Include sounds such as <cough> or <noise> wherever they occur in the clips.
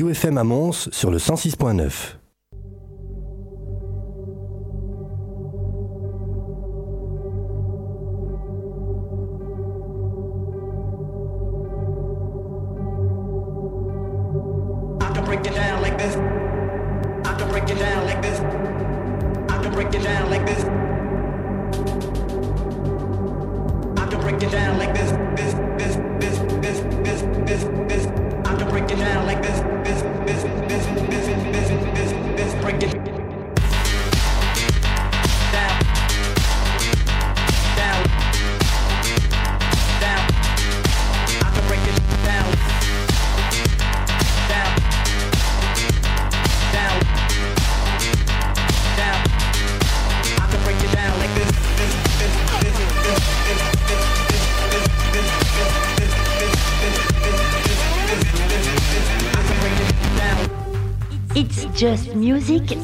UFM à Mons sur le 106.9.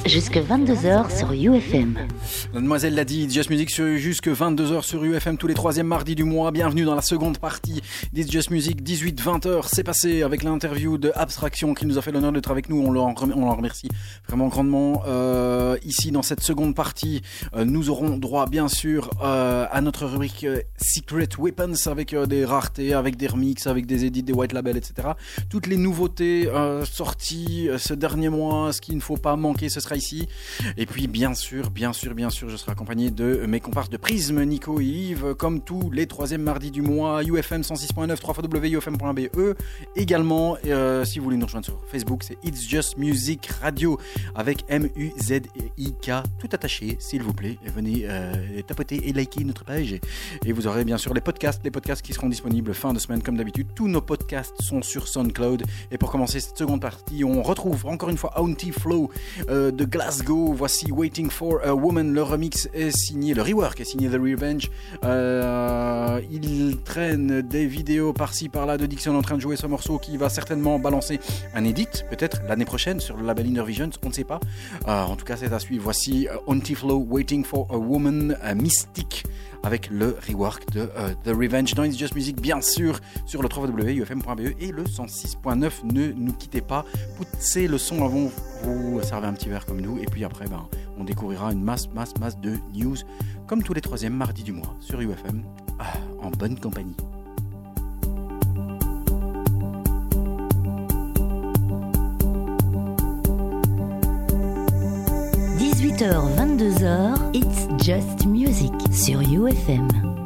jusque 22h sur UFM. Mademoiselle l'a dit, Just Music jusque 22h sur UFM tous les troisièmes mardis du mois. Bienvenue dans la seconde partie d'It's Just Music, 18-20h. C'est passé avec l'interview de Abstraction qui nous a fait l'honneur d'être avec nous. On leur, on remercie vraiment grandement. Euh, ici, dans cette seconde partie, euh, nous aurons droit, bien sûr, euh, à notre rubrique Secret Weapons avec des raretés, avec des remixes, avec des edits, des white labels, etc. Toutes les nouveautés sorties ce dernier mois, ce qu'il ne faut pas manquer, ce sera ici. Et puis, bien sûr, bien sûr, bien sûr, je serai accompagné de mes comparses de Prisme, Nico et Yves, comme tous les troisièmes mardis du mois, UFM 106.9, 3 wufm.be. Également, si vous voulez nous rejoindre sur Facebook, c'est It's Just Music Radio avec M-U-Z-I-K, tout attaché, s'il vous plaît. venez euh, tapoter et liker notre page. Et vous aurez bien sûr les podcasts, les podcasts qui seront disponibles fin de semaine comme d'habitude. Tous nos podcasts sont sur SoundCloud. Et pour commencer cette seconde partie, on retrouve encore une fois Auntie Flow euh, de Glasgow. Voici Waiting for a Woman, le remix est signé, le rework est signé The Revenge. Euh, il traîne des vidéos par-ci par-là de Dixon en train de jouer ce morceau qui va certainement balancer un edit, peut-être l'année prochaine sur le label Inner Visions, on ne sait pas. Euh, en tout cas, c'est à suivre. Voici euh, Flow Waiting for a Woman, Mystique avec le rework de The Revenge dans It's Just Music, bien sûr, sur le www.ufm.be et le 106.9. Ne nous quittez pas, poussez le son avant, vous servez un petit verre comme nous, et puis après, ben, on découvrira une masse, masse, masse de news, comme tous les troisièmes mardis du mois sur UFM, en bonne compagnie. 18h, 22h, It's Just Music sur UFM.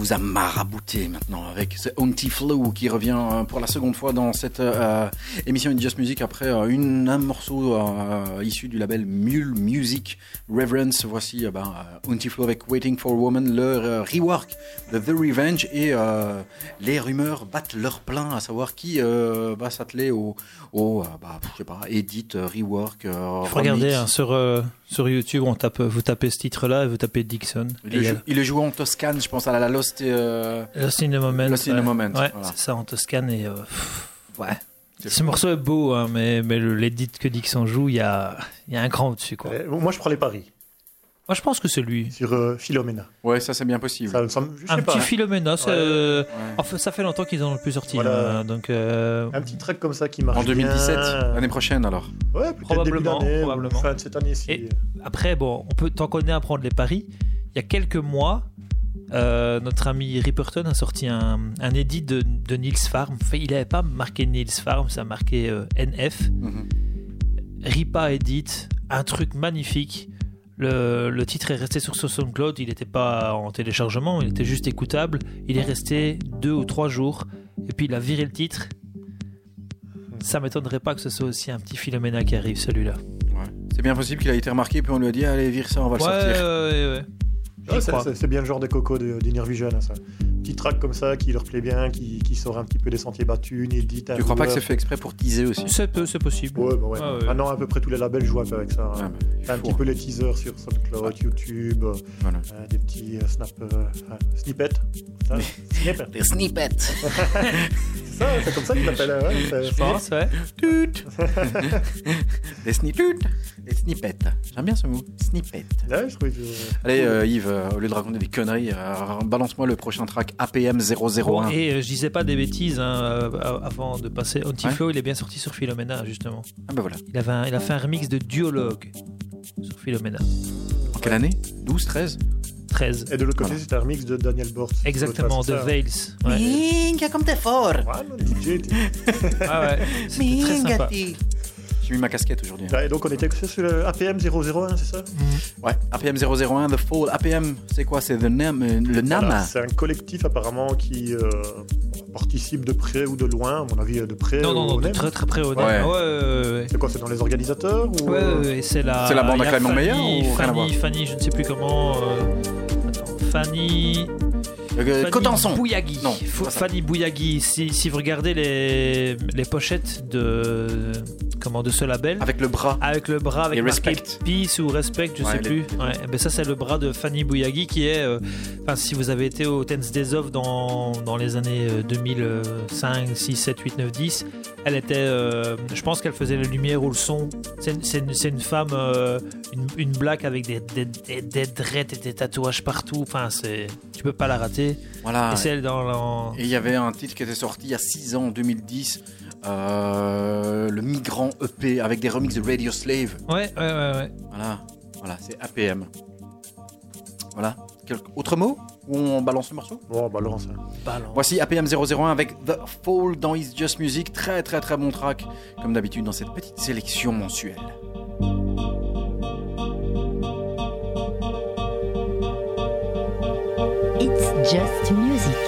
Vous a marabouté maintenant avec ce Auntie Flow qui revient euh, pour la seconde fois dans cette euh, émission de Just Music après euh, un morceau issu du label Mule Music Reverence. Voici euh, ben, euh, Flow avec Waiting for Woman, leur euh, rework de The Revenge et euh, les rumeurs battent leur plein à savoir qui euh, va s'atteler au, au bah, je sais pas, edit, rework. Il faut regarder remix. hein, sur, sur YouTube, on tape, vous tapez ce titre-là et vous tapez Dixon. Il, le joue, il le joue en Toscane, je pense à la, la Lost. Lost in the Moment. Lost in the. Moment, Ouais, voilà. c'est ça en Toscane. Et, ouais. Ce morceau est beau, hein, mais, mais l'édit que Dixon joue, il y a, il y a un cran au-dessus. Quoi. Euh, moi, je prends les paris Moi, je pense que c'est lui. sur euh, Philomena. Ouais, ça c'est bien possible. Ça, ça me- je sais Un pas, petit hein. Philomena, Ouais. euh, Ouais. enfin, ça fait longtemps qu'ils en ont plus sorti. Voilà. hein, donc, euh, Un petit track comme ça qui marche En 2017, bien. l'année prochaine alors. Ouais, Probablement, début probablement. Fin de cette année-ci. Et- Après, bon, on peut tant qu'on est à prendre les paris. Il y a quelques mois, euh, notre ami Ripperton a sorti un, un édit de, de Nils Farm. Enfin, il n'avait pas marqué Nils Farm, ça a marqué euh, NF. Mhm. Ripa Edit, un truc magnifique. Le, le titre est resté sur SoundCloud, il n'était pas en téléchargement, il était juste écoutable. Il est resté deux ou trois jours, et puis il a viré le titre. Ça m'étonnerait pas que ce soit aussi un petit Philomena qui arrive, celui-là. Ouais. C'est bien possible qu'il a été remarqué, puis on lui a dit allez, vire ça, on va le Ouais, sortir. ouais, c'est- bien le genre de coco d'Inner Vision, ça. Petit track comme ça qui leur plaît bien, qui, qui sort un petit peu des sentiers battus, une édite. Tu crois pas que c'est fait exprès pour teaser aussi? C'est peu- c'est possible. Ouais, bah ouais. Ouais, ouais. Maintenant, à peu près tous les labels jouent un peu avec ça. hein. Bah, un petit peu les teasers sur SoundCloud, YouTube, euh, Voilà. euh, des petits euh, snap, euh, snippets. Ça, snippets. Des snippets. C'est <laughs> ça, c'est comme ça qu'ils l'appellent. hein, Ouais, Je pense, ouais. Tut. <laughs> Des snippets. Des snippets. J'aime bien ce mot. Snippet. Ouais, je que- Allez, euh, Yves, euh, au lieu de raconter des conneries, euh, balance-moi le prochain track APM 001. Bon, et euh, je disais pas des bêtises hein, euh, avant de passer. Antiflow, il est bien sorti sur Philomena, justement. Ah bah voilà. Il, avait un- il a fait un remix de Duologue sur Philomena. En quelle année? 12, 13 13. Et de l'autre côté, Voilà. c'était un remix de Daniel Bort. Exactement, de c'est Veils. Ouais, Minga comme t'es fort. Ouais, DJ, Ah ouais. c'était très sympa. J'ai mis ma casquette aujourd'hui. Ouais, et donc on était sur le APM 001, c'est ça? Ouais, APM 001, The Fall. APM, c'est quoi? C'est the name, euh, le NAM Voilà, C'est un collectif apparemment qui euh, participe de près ou de loin, à mon avis de près. Non, non, non, de très très près au Ouais. ouais. ouais, ouais, ouais. C'est quoi, c'est dans les organisateurs ou... Ouais, euh, ouais, ouais, c'est la. C'est la bande à Clément Fanny, Meyer ou Fanny, Fanny, je ne sais plus comment. euh, attends, Fanny. Euh, Fanny Cotenson. Bouyagui. Non. Fanny Bouyagui. Si, si vous regardez les, les pochettes de, comment, de ce label, Avec le bras. avec le bras avec marqué Respect. Peace ou Respect, je Ouais, sais les- plus. les- Ouais, eh ben ça c'est le bras de Fanny Bouyagui qui est, euh, si vous avez été au Tense Days Off dans, dans les années euh, 2005, 6, 7, 8, 9, 10, elle était, euh, je pense qu'elle faisait la lumière ou le son. C'est une, femme, euh, une, une black avec des, des, des, des dreads et des tatouages partout. Enfin tu peux pas la rater. Voilà. Et dans, il y avait un titre qui était sorti il y a 6 ans, en 2010. euh, le Migrant EP avec des remixes de Radio Slave. Ouais, ouais, ouais, ouais. Voilà, voilà c'est APM. Voilà. Autre mot Ou on balance le morceau? Bon, balance. hein. Balance. Voici APM 001 avec The Fall dans It's Just Music. Très très très bon track, comme d'habitude dans cette petite sélection mensuelle. Just music.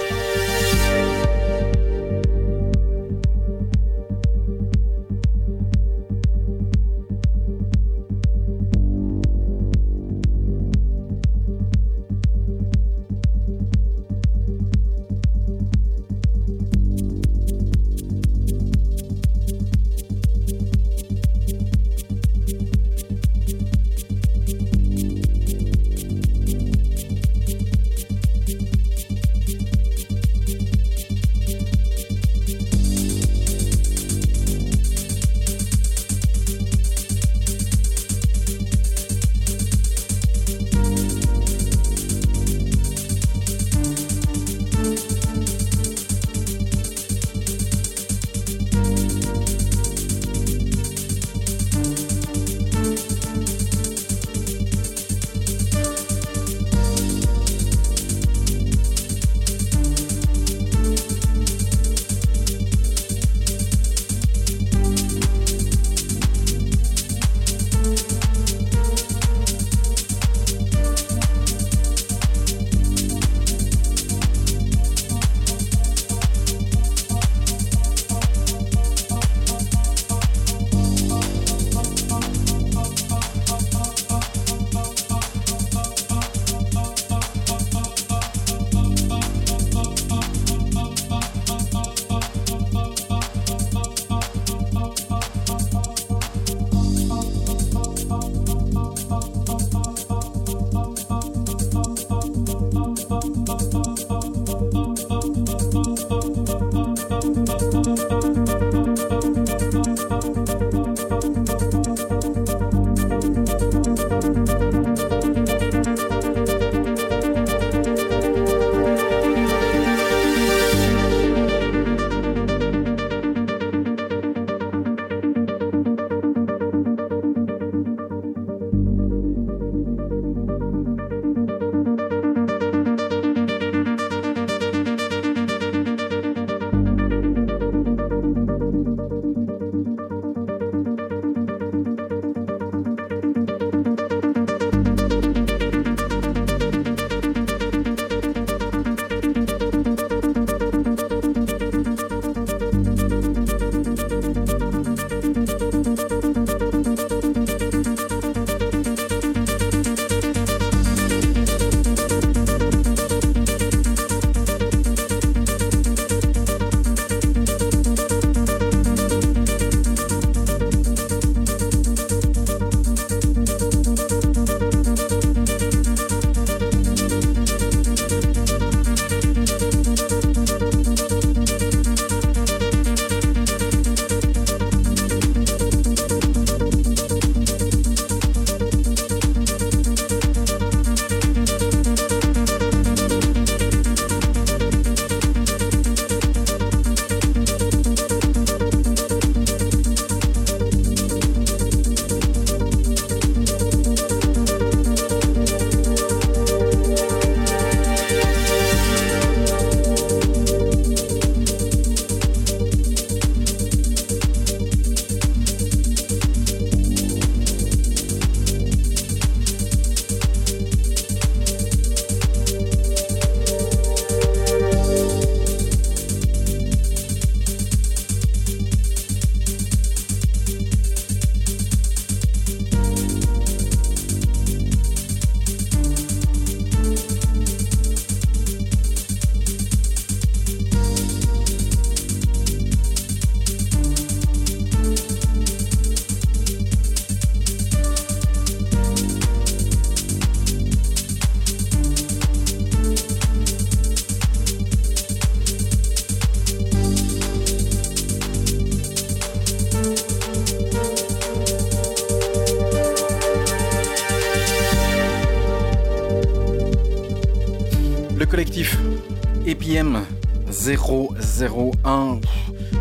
001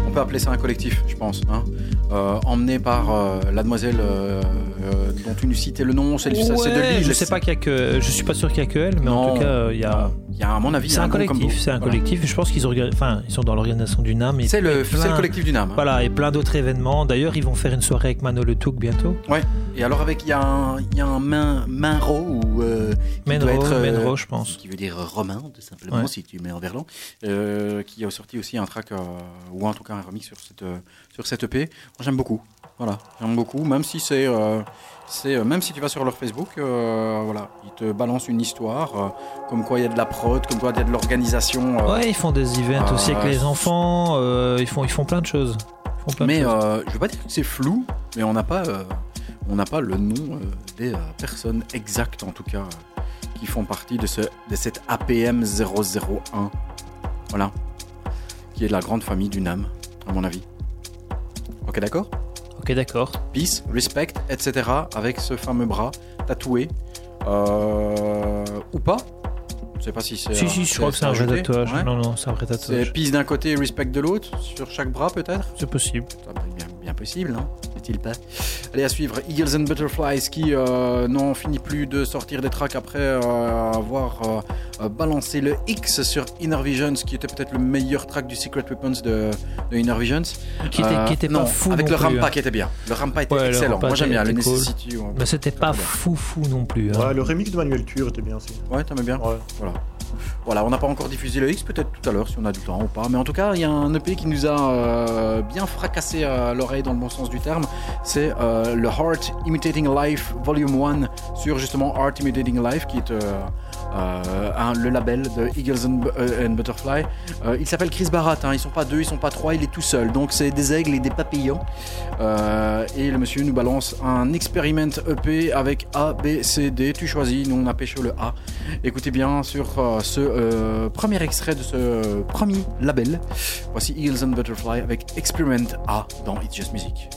On peut appeler ça un collectif, je pense. Hein euh, emmené par euh, la demoiselle euh, euh, dont tu nous citais le nom, c'est c'est de Ouais, Lille. je sais pas qu'il y a que, je suis pas sûr qu'il y a que elle, mais en tout cas, il y a. Il y a, à mon avis, C'est un collectif, c'est un Voilà. collectif. Je pense qu'ils orga- enfin, ils sont dans l'organisation du NAM. C'est le, plein- c'est le collectif du NAM. hein. Voilà, et plein d'autres événements. D'ailleurs, ils vont faire une soirée avec Mano Le Touk bientôt. Et alors, avec, il y a un, il y a un main, Mainro, ou, euh, Menro, être, euh, Menro, je pense. qui veut dire romain, tout simplement, Ouais. si tu mets en verlan, euh, qui a sorti aussi un track, euh, ou en tout cas un remix sur cette, sur cette EP. Moi, j'aime beaucoup. Voilà, j'aime beaucoup, même si c'est, euh, c'est, euh, même si tu vas sur leur Facebook, euh, voilà, ils te balancent une histoire, euh, comme quoi il y a de la prod, comme quoi il y a de l'organisation. Ouais, ils font des events aussi avec les enfants. ils font, ils font plein de choses. Plein de Mais choses. je veux pas dire que c'est flou, mais on n'a pas, on n'a pas le nom des personnes exactes en tout cas qui font partie de ce, de cette APM 001. Voilà, qui est la grande famille du NAM, à mon avis. Ok, d'accord? Ok, d'accord. Peace, respect, etc. Avec ce fameux bras tatoué euh, ou pas. Je sais pas si c'est. Si, si, je crois que c'est un vrai tatouage. Ouais. Non, non, c'est un vrai C'est tatouage. peace d'un côté, respect de l'autre, sur chaque bras peut-être. C'est possible. Ça bien, bien possible, hein N'est-il pas? Allez, à suivre, Eagles and Butterflies qui euh, n'en finit plus de sortir des tracks après euh, avoir euh, euh, balancé le X sur Inner Visions, qui était peut-être le meilleur track du Secret Weapons de, de Inner Visions. Qui était, Euh, qui était non, pas fou avec non le plus, Rampa hein. qui était bien. Le Rampa était Ouais, excellent. Rampa Moi j'aime bien le cool. Necessity. Mais c'était pas fou fou non plus. hein. Ouais, le remix de Manuel Tur était bien aussi. Ouais, t'aimes bien Ouais. Voilà, on n'a pas encore diffusé le X, peut-être tout à l'heure si on a du temps ou pas. Mais en tout cas, il y a un EP qui nous a euh, bien fracassé à l'oreille dans le bon sens du terme. C'est euh, le Heart Imitating Life Volume 1 sur justement Art Imitating Life, qui est euh, euh, un- le label de Eagles and, euh, Butterfly. Euh, il s'appelle Chris Barat, hein. ils sont pas deux, ils sont pas trois, il est tout seul. Donc c'est des aigles et des papillons. Euh, et le monsieur nous balance un experiment EP avec A, B, C, D. Tu choisis, nous on a pêché le A. Écoutez bien sur euh, ce euh, premier extrait de ce euh, premier label. Voici Eagles and Butterfly avec Experiment A dans It's Just Music.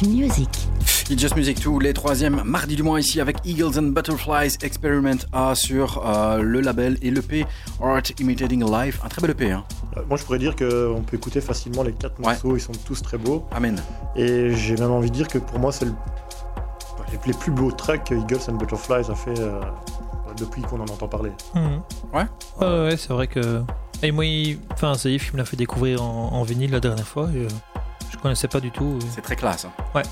Just Music. It's Just Music tous les troisièmes mardis du mois ici avec Eagles and Butterflies Experiment A sur euh, le label et l'EP Art Imitating Life. Un très bel EP. Hein. Euh, Moi, je pourrais dire qu'on peut écouter facilement les quatre Ouais. morceaux, ils sont tous très beaux. Amen. Et j'ai même envie de dire que pour moi, c'est le- les, plus beaux tracks que Eagles and Butterflies a fait euh, depuis qu'on en entend parler. Mhm. Ouais. Ouais, c'est vrai que. Et moi, il... enfin, c'est Yves qui me l'a fait découvrir en, en vinyle la dernière fois. et, euh, connaissais pas du tout. et- C'est très classe. hein. Ouais.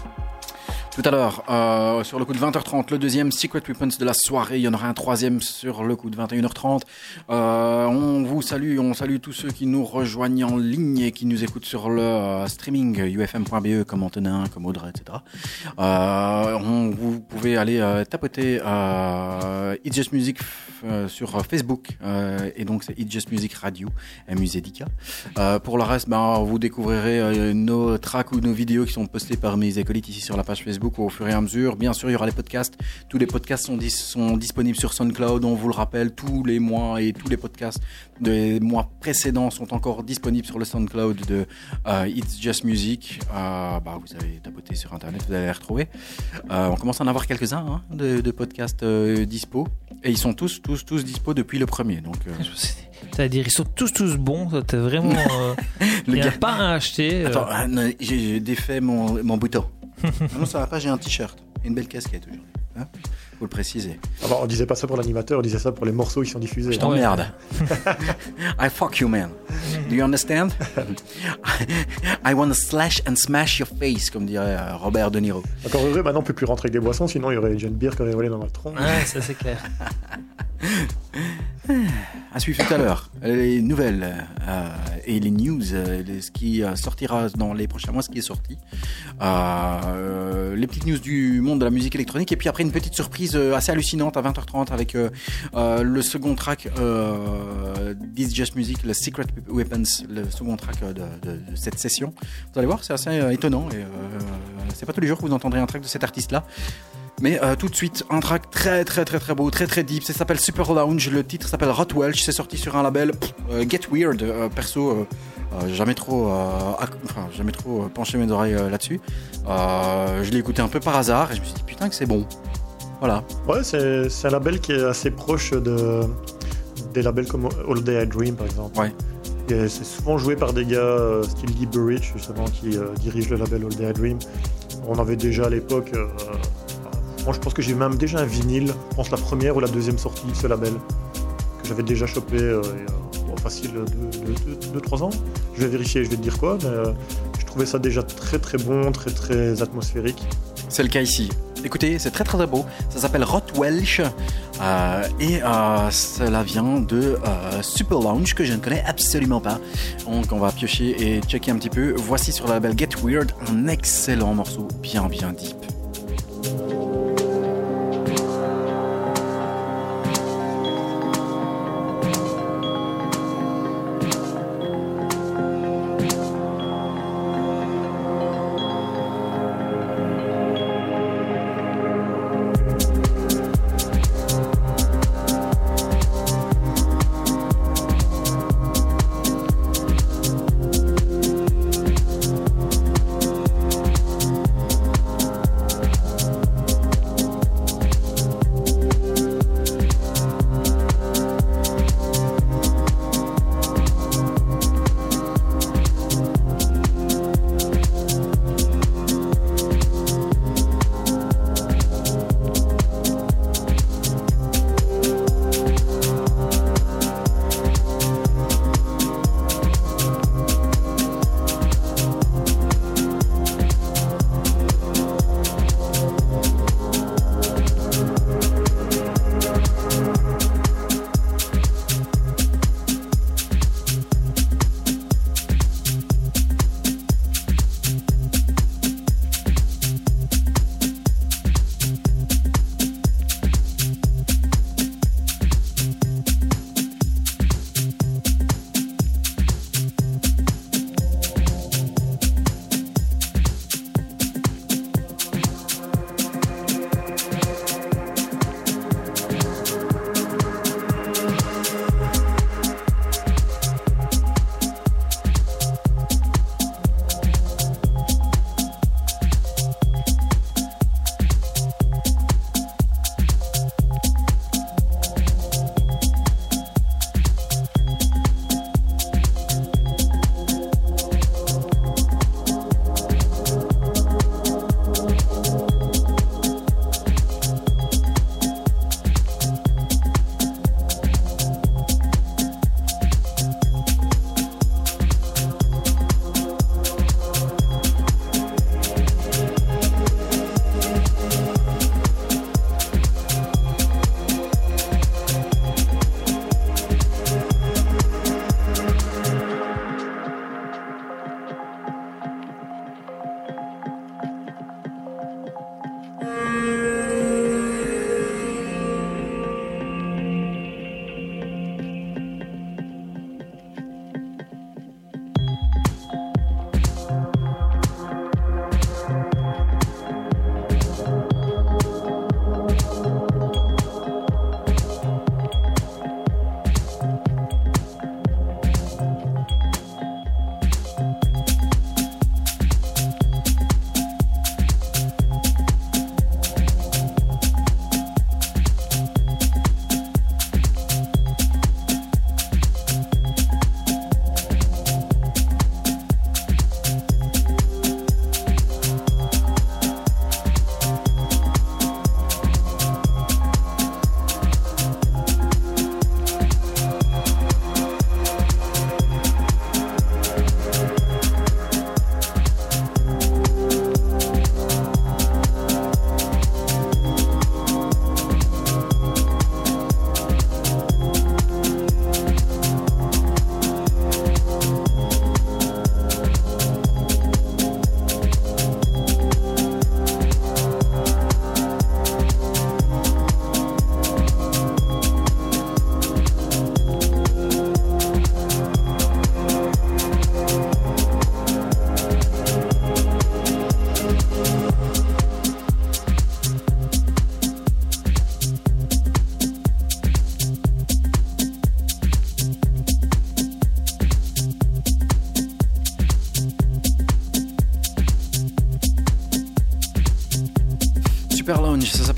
Tout à l'heure, euh, sur le coup de 20h30, le deuxième Secret Weapons de la soirée. Il y en aura un troisième sur le coup de 21h30. Euh, on vous salue, on salue tous ceux qui nous rejoignent en ligne et qui nous écoutent sur le euh, streaming ufm.be comme Antonin, comme Audrey, etc. Euh, on, vous pouvez aller euh, tapoter It's Just Music sur Facebook et donc c'est It's Just Music Radio, MUZK. Euh, pour le reste, ben, vous découvrirez nos tracks ou nos vidéos qui sont postées par mes acolytes ici sur la page Facebook au fur et à mesure. Bien sûr, il y aura les podcasts. Tous les podcasts sont, dis- sont disponibles sur SoundCloud. On vous le rappelle, tous les mois et tous les podcasts des mois précédents sont encore disponibles sur le SoundCloud de euh, It's Just Music. Euh, bah, vous avez tapoté sur Internet, vous allez les retrouver. Euh, on commence à en avoir quelques-uns hein, de, de podcasts dispo. Et ils sont tous, tous, tous dispo depuis le premier. Donc, C'est-à-dire, ils sont tous, tous bons. T'es vraiment. euh, <laughs> Il n'y a gars- pas à acheter. euh, Attends, ah, j'ai j'ai défait mon, mon bouton. Non, ça va pas, j'ai un t-shirt. Et une belle casquette aujourd'hui. Hein Faut le préciser. Ah bah, on disait pas ça pour l'animateur, on disait ça pour les morceaux qui sont diffusés. Je t'emmerde. <laughs> I fuck you, man. Do you understand? <laughs> I wanna slash and smash your face, comme dirait euh, Robert De Niro. Encore heureux, maintenant on peut plus rentrer avec des boissons, sinon il y aurait une jeune bière qui aurait volé dans notre tronc. Ouais, ça c'est clair. <laughs> À suivre tout à l'heure, les nouvelles euh, et les news, euh, les- ce qui euh, sortira dans les prochains mois, ce qui est sorti. Euh, les petites news du monde de la musique électronique. Et puis après, une petite surprise euh, assez hallucinante à 20h30 avec euh, euh, le second track This Just Music, le Secret Weapons, le second track de, cette session. Vous allez voir, c'est assez étonnant. Et c'est pas tous les jours que vous entendrez un track de cet artiste-là. Mais tout de suite, un track très très très très beau, très très deep. Ça s'appelle Super Lounge. Le titre s'appelle Rot Welch. C'est sorti sur un label Get Weird. Perso, jamais trop, enfin jamais trop penché mes oreilles là-dessus. Je l'ai écouté un peu par hasard et je me suis dit putain que c'est bon. Voilà. Ouais, c'est c'est un label qui est assez proche de, des labels comme All Day I Dream par exemple. Ouais. Et C'est souvent joué par des gars euh, style Guy Burridge justement qui euh, dirige le label All Day I Dream. On avait déjà à l'époque. euh, moi je pense que j'ai même déjà un vinyle, je pense la première ou la deuxième sortie de ce label, que j'avais déjà chopé a, bon, facile 2-3 ans. Je vais vérifier, je vais te dire quoi, mais je trouvais ça déjà très très bon, très très atmosphérique. C'est le cas ici. Écoutez, c'est très très beau. Ça s'appelle Rot Welsh euh, et euh, cela vient de euh, Super Lounge que je ne connais absolument pas. Donc on va piocher et checker un petit peu. Voici sur le label Get Weird un excellent morceau bien bien deep.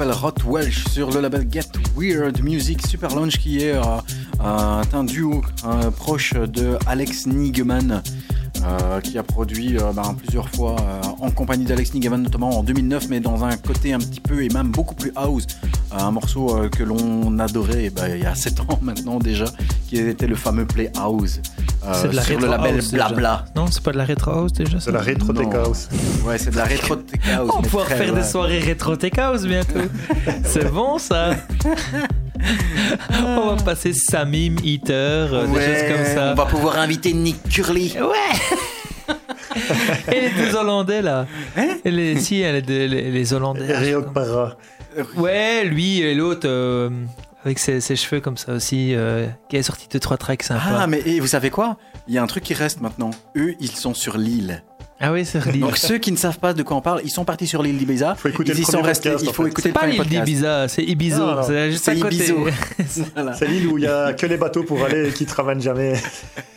S'appelle Hot Welsh sur le label Get Weird Music. Super Lounge qui est euh, un duo proche de Alex Nigeman. Euh, qui a produit euh, bah, plusieurs fois euh, en compagnie d'Alex Nigaman, notamment en 2009, mais dans un côté un petit peu et même beaucoup plus house. un morceau que l'on adorait bah, il y a <laughs> 7 ans maintenant déjà, qui était le fameux Play House. c'est de la sur le label Blabla. Non, c'est pas de la rétro house déjà C'est de la rétro tech house. Ouais, c'est de la rétro tech house. On va pouvoir faire des soirées rétro tech house bientôt. <laughs> c'est bon ça <laughs> on va passer Samim Eater, des choses comme ça. On va pouvoir inviter Nick Curly. Ouais Et les deux Hollandais là. Hein? Les, si, les, les, les Hollandais. Réo Para. Ouais, lui et l'autre. Euh, avec ses, ses, cheveux comme ça aussi, euh, qui a sorti deux trois tracks sympas. Ah, mais et vous savez quoi? Il y a un truc qui reste maintenant. Eux, ils sont sur l'île. Ah oui, c'est Donc ceux qui ne savent pas de quoi on parle, ils sont partis sur l'île d'Ibiza. Faut écouter ils y sont restés. Podcast, il faut écouter le pas l'île d'Ibiza, c'est Ibizo. C'est juste à côté. <laughs> voilà. C'est l'île où il y a que les bateaux pour aller et qui ne ramènent jamais.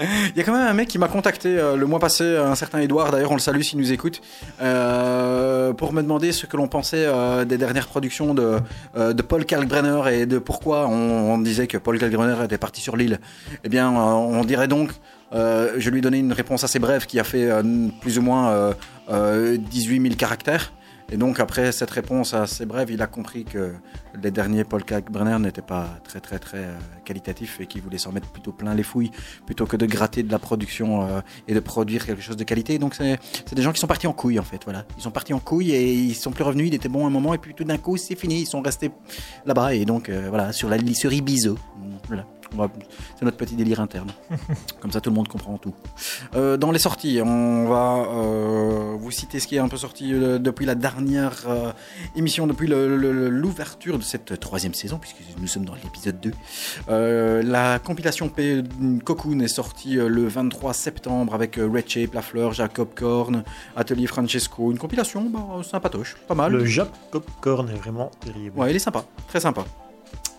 Il y a quand même un mec qui m'a contacté euh, le mois passé, un certain Edouard. D'ailleurs, on le salue s'il nous écoute, euh, pour me demander ce que l'on pensait euh, des dernières productions de, euh, de Paul Kalkbrenner et de pourquoi on, on disait que Paul Kalkbrenner était parti sur l'île. Eh bien, euh, on dirait donc euh, je lui ai donné une réponse assez brève qui a fait euh, plus ou moins euh, 18 000 caractères. Et donc après cette réponse assez brève, il a compris que les derniers Paul Kalkbrenner n'étaient pas très très très euh, qualitatifs et qu'il voulait s'en mettre plutôt plein les fouilles plutôt que de gratter de la production euh, et de produire quelque chose de qualité. Donc c'est des gens qui sont partis en couille en fait. Voilà, ils sont partis en couille et ils sont plus revenus. Il était bon un moment et puis tout d'un coup c'est fini. Ils sont restés là-bas et donc euh, voilà sur la sur Ibizo. Voilà. C'est notre petit délire interne. <laughs> Comme ça, tout le monde comprend tout. Euh, dans les sorties, on va euh, vous citer ce qui est un peu sorti euh, depuis la dernière émission, depuis l'ouverture de cette troisième saison, puisque nous sommes dans l'épisode 2. Euh, la compilation P Cocoon est sortie le 23 septembre avec Red Shape, La Fleur, Jacob Korn, Atelier Francesco. Une compilation bah, sympatoche, pas mal. Le Jacob Korn est vraiment terrible. Ouais, il est sympa, très sympa.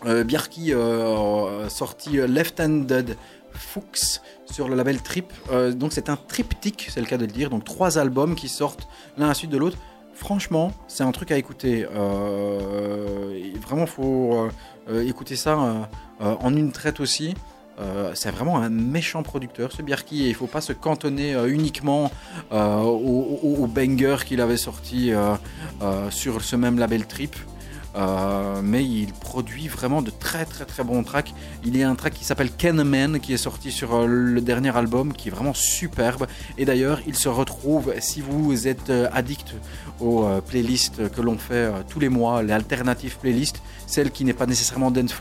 Euh, Bjarki euh, sorti Left-Handed Fuchs sur le label Trip. Euh, donc c'est un triptyque, c'est le cas de le dire. Donc trois albums qui sortent l'un à la suite de l'autre. Franchement, c'est un truc à écouter. Euh, vraiment, faut euh, écouter ça en une traite aussi. Euh, c'est vraiment un méchant producteur ce Bjarki et il faut pas se cantonner euh, uniquement euh, au, au, au, banger qu'il avait sorti sur ce même label Trip. Euh, mais il produit vraiment de très très très bons tracks. Il y a un track qui s'appelle Man qui est sorti sur euh, le dernier album qui est vraiment superbe. Et d'ailleurs, il se retrouve, si vous êtes euh, addict aux playlists que l'on fait tous les mois, les alternatives playlists, celle qui n'est pas nécessairement dance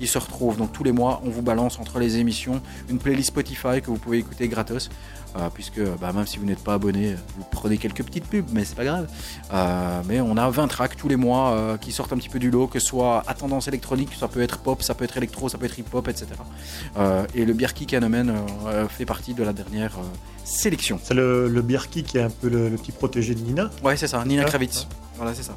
il se retrouve. Donc tous les mois, on vous balance entre les émissions une playlist Spotify que vous pouvez écouter gratos. Euh, puisque bah, même si vous n'êtes pas abonné, vous prenez quelques petites pubs, mais c'est pas grave. Euh, mais on a 20 tracks tous les mois euh, qui sortent un petit peu du lot, que ce soit à tendance électronique, ça peut être pop, ça peut être électro, ça peut être hip-hop, etc. et le Bierki Canomen fait partie de la dernière sélection. C'est le, le qui est un peu le, le, petit protégé de Nina Ouais, c'est ça, Nina ah, Kravitz. Ah. Voilà, c'est ça.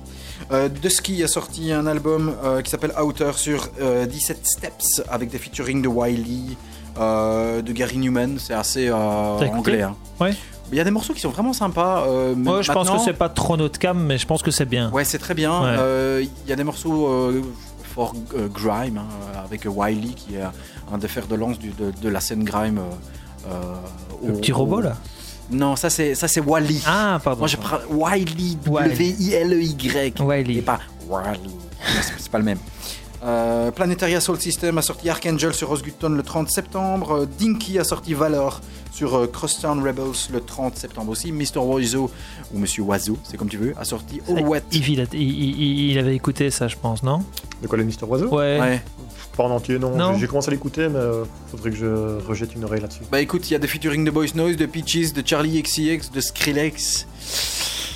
Euh, Dusky a sorti un album euh, qui s'appelle Outer sur euh, 17 Steps avec des featuring de Wiley, de Gary Newman. C'est assez anglais. Hein. Ouais. Il y a des morceaux qui sont vraiment sympas. Euh, ouais, je pense que c'est pas trop notre cam, mais je pense que c'est bien. Ouais, c'est très bien. Il ouais. y a des morceaux fort grime hein, avec Wiley qui est un des fers de lance du, de, de, la scène grime. Le au, petit robot là non, ça c'est ça c'est Wally. Ah, pardon. Moi je prends Wiley, W-I-L-E-Y. Wiley. Et pas Wally. c'est pas le même. Euh, Planetaria Soul System a sorti Archangel sur Osgutton le 30 septembre. Dinky a sorti Valor sur euh, Crosstown Rebels le 30 septembre aussi. Mr. Oizo, ou Monsieur Oiseau, c'est comme tu veux, a sorti All Wet. Il, il, il, il, avait écouté ça, je pense, non? De quoi, le Mr. Oiseau Ouais. ouais. Pas en entier, non. non. J'ai commencé à l'écouter, mais euh, faudrait que je rejette une oreille là-dessus. Bah écoute, il y a des featuring de Boys Noise, de Peaches, de Charlie XCX, de Skrillex.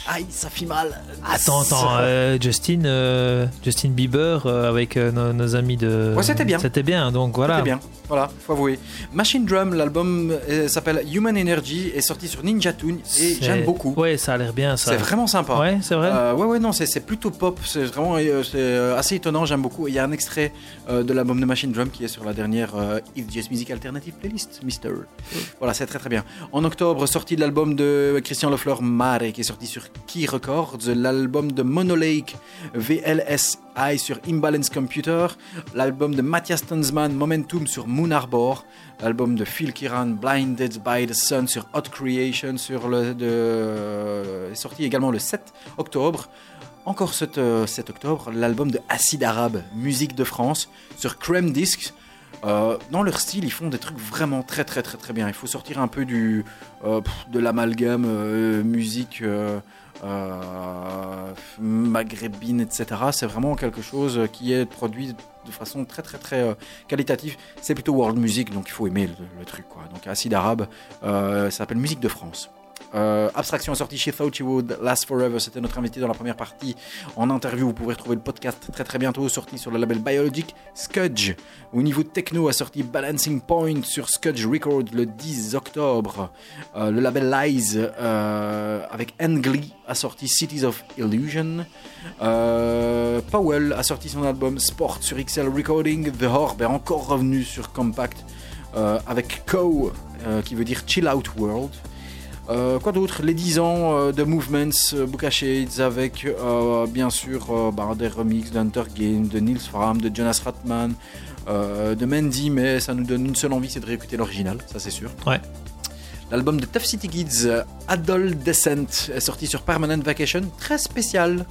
Aïe, ça fait mal. Attends, attends, euh, Justin, euh, Justin Bieber euh, avec nos, nos, amis de. Ouais, c'était bien. C'était bien, donc voilà. C'était bien, voilà, faut avouer. Machine Drum, l'album s'appelle Human Energy, est sorti sur Ninja Tune et j'aime beaucoup. Ouais, ça a l'air bien, ça. C'est vraiment sympa. Ouais, c'est vrai. Euh, ouais, ouais, non, c'est plutôt pop, c'est vraiment c'est assez étonnant, j'aime beaucoup. Il y a un extrait de l'album de Machine Drum qui est sur la dernière Just Music Alternative Playlist, Mister. Voilà, c'est très très bien. En octobre, sortie de l'album de Christian Lefleur, Mare, qui est sorti sur Key Records, l'album de Monolake VLSI sur Imbalance Computer, l'album de Matthias Tanzman Momentum sur Moon Arbor, l'album de Phil Kiran Blinded by the Sun sur Hot Creation sur le est sorti également le 7 octobre. Encore 7, euh, 7 octobre, l'album de Acid Arabe, musique de France, sur Creme Discs. Euh, dans leur style, ils font des trucs vraiment très très très très bien. Il faut sortir un peu euh, de l'amalgame euh, musique euh, euh, maghrébine, etc. C'est vraiment quelque chose qui est produit de façon très très très euh, qualitative. C'est plutôt world music, donc il faut aimer le, le truc. Quoi. Donc Acide Arabe, euh, ça s'appelle Musique de France. Euh, Abstraction est sorti chez Thought You Would Last Forever, c'était notre invité dans la première partie en interview. Vous pouvez retrouver le podcast très très bientôt, sorti sur le label Biologic. Scudge, au niveau techno, a sorti Balancing Point sur Scudge Records le 10 octobre. Euh, le label Lies euh, avec Angly a sorti Cities of Illusion. Powell a sorti son album Sport sur XL Recording. The Orb est encore revenu sur Compact avec Co, qui veut dire Chill Out World. Euh, quoi d'autre Les 10 ans euh, de Movements, euh, Book Shades avec euh, bien sûr bah, des remixes d'Hunter Game, de Nils Fram, de Jonas Ratman, de Mandy, mais ça nous donne une seule envie, c'est de réécouter l'original, ça c'est sûr. Ouais. L'album de Tough City Kids, Adolescent, est sorti sur Permanent Vacation, très spécial.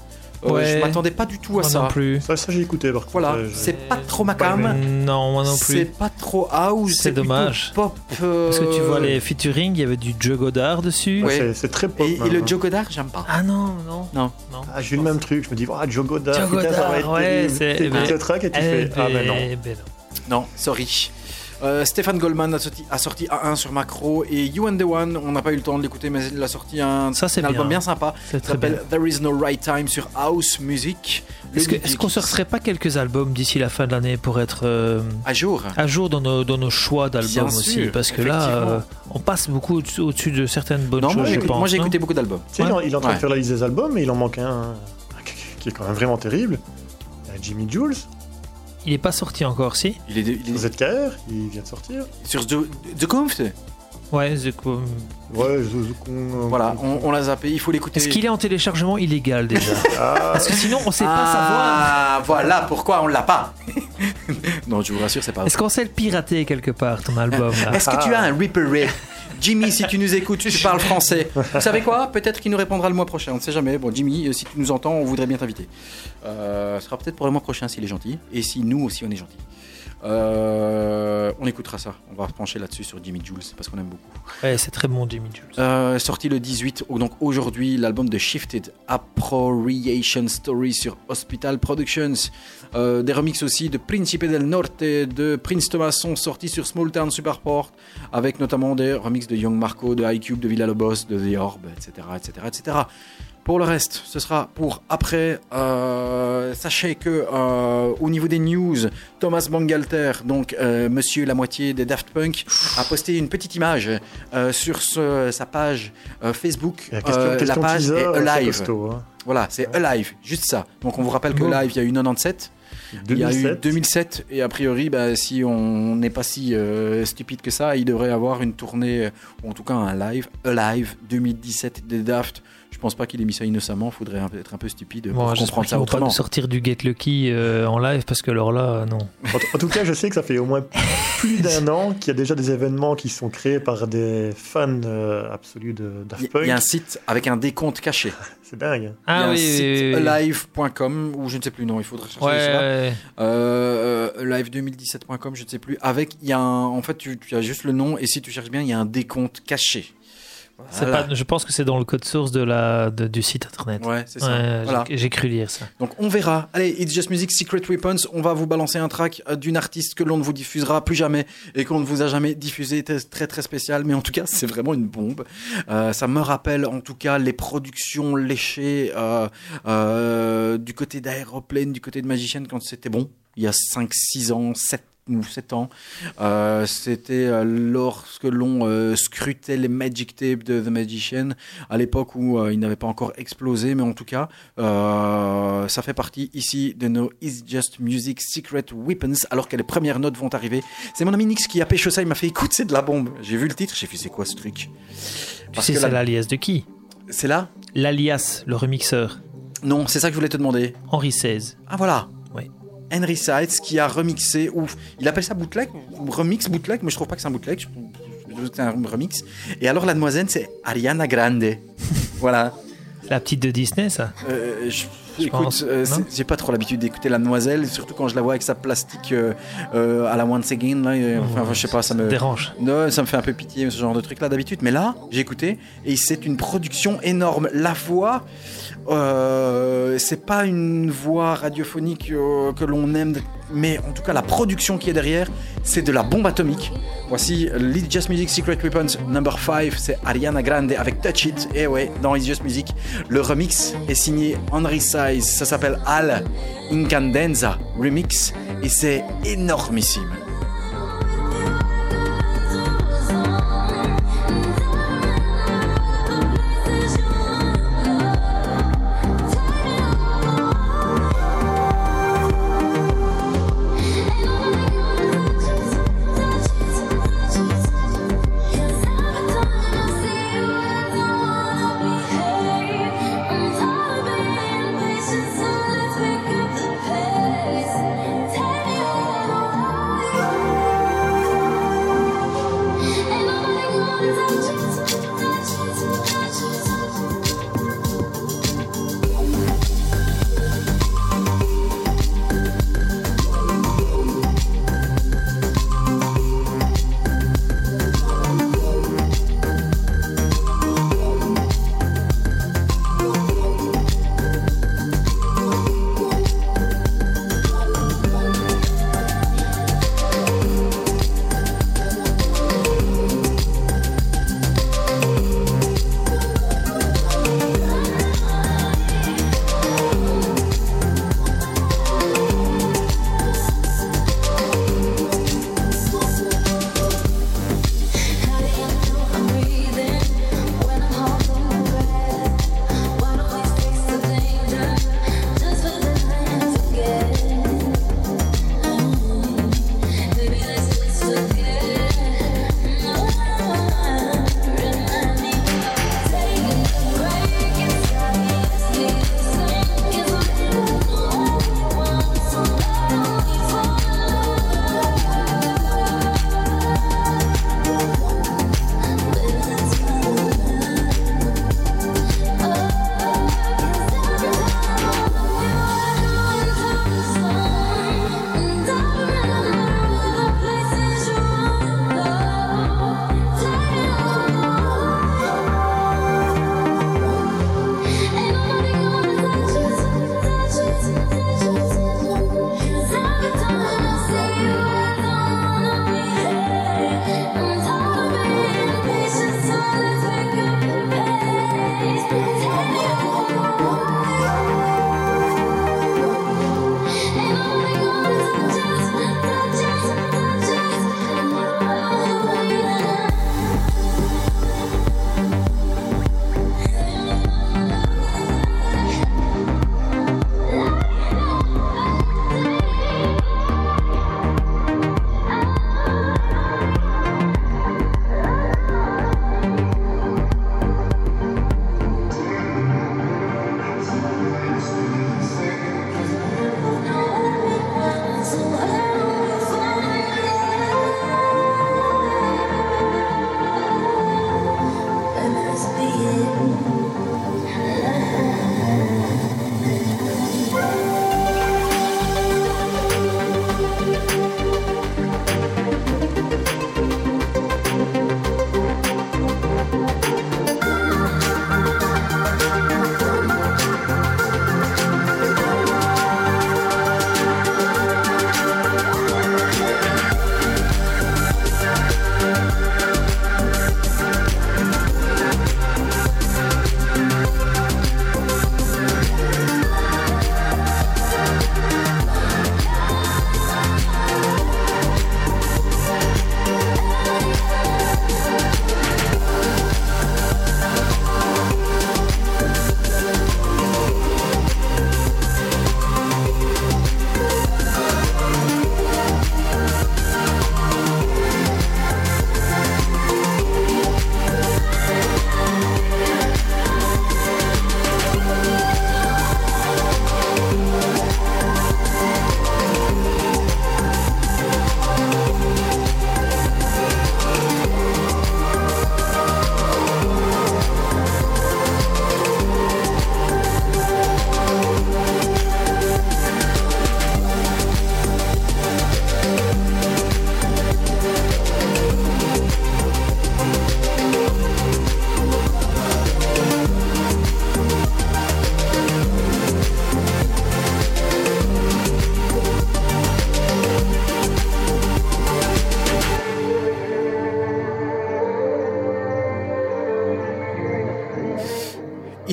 Euh, Ouais. Je m'attendais pas du tout à Moi ça. non plus. Ça, ça, j'ai écouté par contre. Voilà, Euh, je- c'est pas trop ma cam. Non, moi non C'est plus. pas trop house. C'est dommage. Pop. euh, Parce que tu vois les featuring, il y avait du Joe Godard dessus. Ouais. c'est- C'est très pop. Et, le hein. Joe Godard, j'aime pas. Ah non, non. Non. non. Ah, j'ai eu le même truc. Je me dis, ah, Joe Godard, Joe putain, ça va être Godard, ouais, c'est- eh ben- le track et tu Eh fais, ah, ben, ben non. ben non. Non, sorry. Euh, Stéphane Goldman a sorti, a sorti A1 sur Macro et You and the One, on n'a pas eu le temps de l'écouter, mais il a sorti un, Ça, c'est un album bien. sympa. C'est qui très bien. s'appelle There Is No Right Time sur House Music. Est-ce qu'on qui- sortirait pas quelques albums d'ici la fin de l'année pour être euh, à jour à jour dans nos, dans nos choix d'albums aussi? Parce que là, euh, on passe beaucoup au-dessus de certaines bonnes Non, choses, moi, je j'écoute- pense. moi j'ai écouté beaucoup d'albums. Tu sais, il est en- il est en train Ouais. de faire la liste des albums, mais il en manque un <laughs> qui est quand même vraiment terrible. Jimmy Jules, Il est pas sorti encore, si Il est, il est ZKR, il vient de sortir. sur The, The. Ouais, c'est quoi Ouais, je- qu'on- Voilà, on, on l'a zappé, il faut l'écouter. Est-ce qu'il est en téléchargement illégal déjà <laughs> Ah, Parce que sinon, on sait pas savoir. Ah, voilà pourquoi on l'a pas. <laughs> non, je vous rassure, c'est pas Est-ce qu'on sait le pirater quelque part, ton album Est-ce que tu as un Reaper Ray? Jimmy, si tu nous écoutes, tu parles français. Vous savez quoi? Peut-être qu'il nous répondra le mois prochain. On ne sait jamais. Bon, Jimmy, euh, si tu nous entends, on voudrait bien t'inviter. Euh, ce sera peut-être pour le mois prochain s'il est gentil. Et si nous aussi on est gentil. Euh, on écoutera ça. On va se pencher là-dessus sur Jimmy Jules parce qu'on aime beaucoup. Ouais, c'est très bon, Jimmy Jules. Euh, sorti le 18, oh, donc aujourd'hui, l'album de Shifted, Appropriation Story sur Hospital Productions. Euh, des remixes aussi de Principe del Norte, de Prince Thomas sont sortis sur Small Town Superport, avec notamment des remixes de Young Marco, de iCube, de Villa Lobos, de The Orb, etc., etc., etc. Pour le reste, ce sera pour après. Euh, sachez que euh, au niveau des news, Thomas Bangalter, donc euh, Monsieur la moitié des Daft Punk, a posté une petite image sur ce- sa page Facebook. la question, la question page teaser, est alive. costaud, hein. Voilà, c'est alive, juste ça. Donc on vous rappelle que Bon. live, il y a eu 97. Il y a eu 2007 et a priori, bah, si on n'est pas si euh, stupide que ça, il devrait avoir une tournée, ou en tout cas un live, Alive 2017 des Daft. Je pense pas qu'il ait mis ça innocemment, faudrait un peu- être un peu stupide pour Bon, comprendre ça pas autrement. nous sortir du Get Lucky euh, en live parce que alors là, non. En, en tout cas, je sais que ça fait au moins plus d'un <laughs> an qu'il y a déjà des événements qui sont créés par des fans euh, absolus de Il Daft y- Punk. il y a un site avec un décompte caché. <laughs> C'est dingue. hein. il y a Ah un oui, site oui, alive.com ou je ne sais plus, non, il faudrait chercher Ouais. Euh, euh, live2017.com, je ne sais plus. Avec, il y a un, en fait, tu, tu as juste le nom et si tu cherches bien, il y a un décompte caché. C'est Voilà. pas, je pense que c'est dans le code source de la, de- du site internet. Ouais, c'est ça. Ouais, Voilà. j'ai- cru lire ça. Donc on verra. Allez, It's Just Music Secret Weapons, on va vous balancer un track euh, d'une artiste que l'on ne vous diffusera plus jamais et qu'on ne vous a jamais diffusé, très très, très spécial, mais en tout cas c'est vraiment une bombe. Euh, ça me rappelle en tout cas les productions léchées euh, euh, du côté d'Aeroplane, du côté de Magician quand c'était bon, il y a 5, 6 ans, 7 ou 7 ans. Euh, C'était euh, lorsque l'on euh, scrutait les Magic Tapes de The Magician, à l'époque où il n'avait pas encore explosé, mais en tout cas, ça fait partie ici de nos Is Just Music Secret Weapons, alors que les premières notes vont arriver. C'est mon ami Nix qui a pêché ça, il m'a fait écoute, c'est de la bombe. J'ai vu le titre, j'ai fait c'est quoi ce truc? Tu Parce sais, que c'est la- l'alias de qui? C'est là? L'alias, le remixeur. Non, c'est ça que je voulais te demander. Henri XVI. Ah voilà. Henry Sides qui a remixé, ouf, il appelle ça bootleg, ou remix bootleg, mais je trouve pas que c'est un bootleg, je je trouve que c'est un remix. Et alors la demoiselle c'est Ariana Grande. <laughs> voilà. La petite de Disney, ça? Euh, je- Je écoute, euh, j'ai pas trop l'habitude d'écouter la demoiselle, surtout quand je la vois avec sa plastique euh, euh, à la Once Again. Là, et- enfin, je sais pas, ça me. Dérange. Non, ça me fait un peu pitié ce genre de truc là d'habitude, mais là j'ai écouté et c'est une production énorme. La voix, euh, c'est pas une voix radiophonique que l'on aime, mais en tout cas la production qui est derrière, c'est de la bombe atomique. Voici Lead Just Music Secret Weapons number 5, c'est Ariana Grande avec Touch It. Et ouais, dans Lead Just Music, le remix est signé Henry Size, ça s'appelle Al Incandenza Remix et c'est énormissime.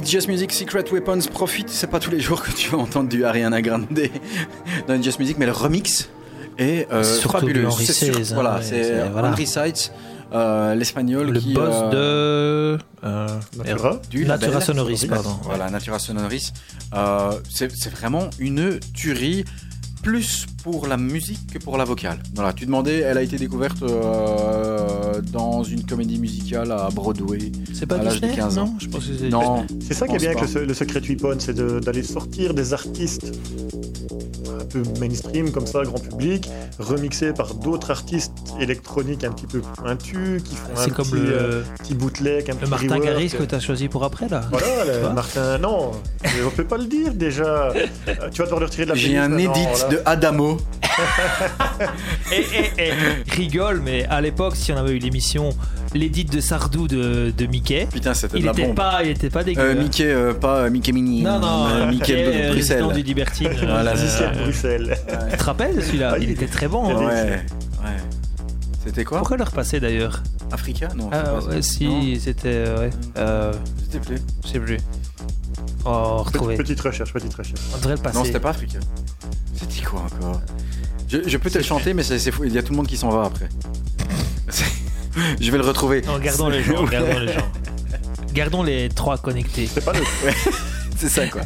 Just Music Secret Weapons profite, c'est pas tous les jours que tu vas entendre du Ariana Grande <laughs> dans Just Music, mais le remix est euh, fabuleux. C'est sûr- hein, voilà, ouais, c'est voilà. Henry Sites, euh, l'espagnol Le qui, boss euh, de. euh, Natura. du Natura label. Sonoris, pardon. Voilà, Natura Sonoris. Euh, c'est vraiment une tuerie, plus pour la musique que pour la vocale. Voilà, tu demandais, elle a été découverte euh, dans une comédie musicale à Broadway. C'est pas à l'âge de Disney 15 ans. Non, je pense que c'est. Non, C'est ça qui est bien pas. avec le, le Secret Weapon, c'est de- d'aller sortir des artistes peu mainstream comme ça, grand public, remixés par d'autres artistes électroniques un petit peu pointus, qui font un comme petit, euh, le, petit bootleg, un le petit Martin rework. Garrix que tu as choisi pour après là. Voilà, Martin, non, mais on peut pas le dire déjà. Euh, Tu vas devoir le retirer de la j'ai un voilà. de Adamo. Et, et, et, rigole, mais à l'époque, si on avait eu l'émission l'édit de Sardou de, de Mickey, Putain, c'était de il la était bombe. pas, il était pas dégueu. Euh, hein. Mickey, euh, pas euh, Mickey Mini. Non, non, euh, Mickey de euh, Bruxelles. du Libertine. euh, Voilà, c'est euh, de Bruxelles. Tu te rappelles celui-là Ah, Il était très bon. hein. Ouais, ouais. C'était quoi Pourquoi le repasser d'ailleurs Africa Non, Ah pas ça. ouais, Non, si, c'était. euh, Ouais. Euh, S'il te plaît. je sais plus. Oh, retrouver. Petite, petite recherche, petite recherche. On devrait le passer. Non, c'était pas Africa. C'était quoi encore je, je peux te le chanter, mais c'est fou. Il y a tout le monde qui s'en va après. <laughs> <laughs> Je vais le retrouver. Non, gardons les gens, gardons les <laughs> gens. Gardons les trois connectés. C'est pas le. <laughs> <laughs> C'est ça quoi.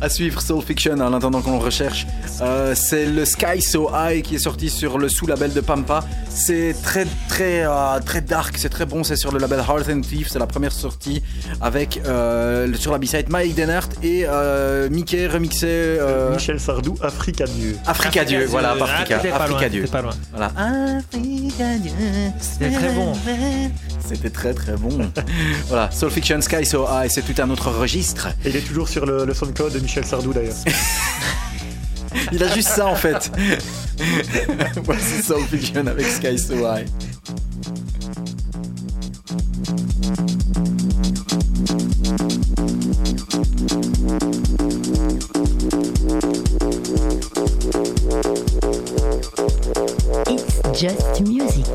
À suivre Soul Fiction en attendant qu'on le recherche. Euh, c'est le Sky So High qui est sorti sur le sous-label de Pampa. C'est très très euh, très dark, c'est très bon. C'est sur le label Heart and Thief. C'est la première sortie avec euh, sur la B-side Mike Denhart et euh, Mickey remixé. euh, Michel Sardou, Africa Dieu. Africa Dieu, voilà, Ah, Africa, pas Africa Dieu. pas loin. Voilà. C'était très bon. C'était très très bon. <laughs> voilà, Soul Fiction Sky So High, c'est tout un autre registre. Et il est toujours sur le, le SoundCloud de Michel Sardou d'ailleurs. <laughs> Il a juste ça en fait. <laughs> Voici Soul Fiction avec Sky So High. Just music.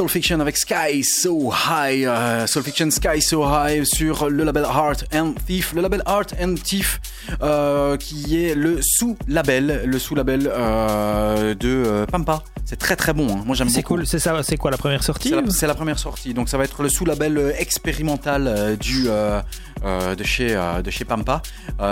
Soul Fiction avec Sky So High. Euh, Soul Fiction Sky So High sur le label Heart and Thief. Le label Heart and Thief euh, qui est le sous-label, le sous-label euh, de Pampa. C'est très très bon. Hein. Moi j'aime beaucoup. C'est cool. C'est ça. C'est quoi la première sortie C'est la, première sortie. Donc ça va être le sous-label expérimental du de chez de chez Pampa.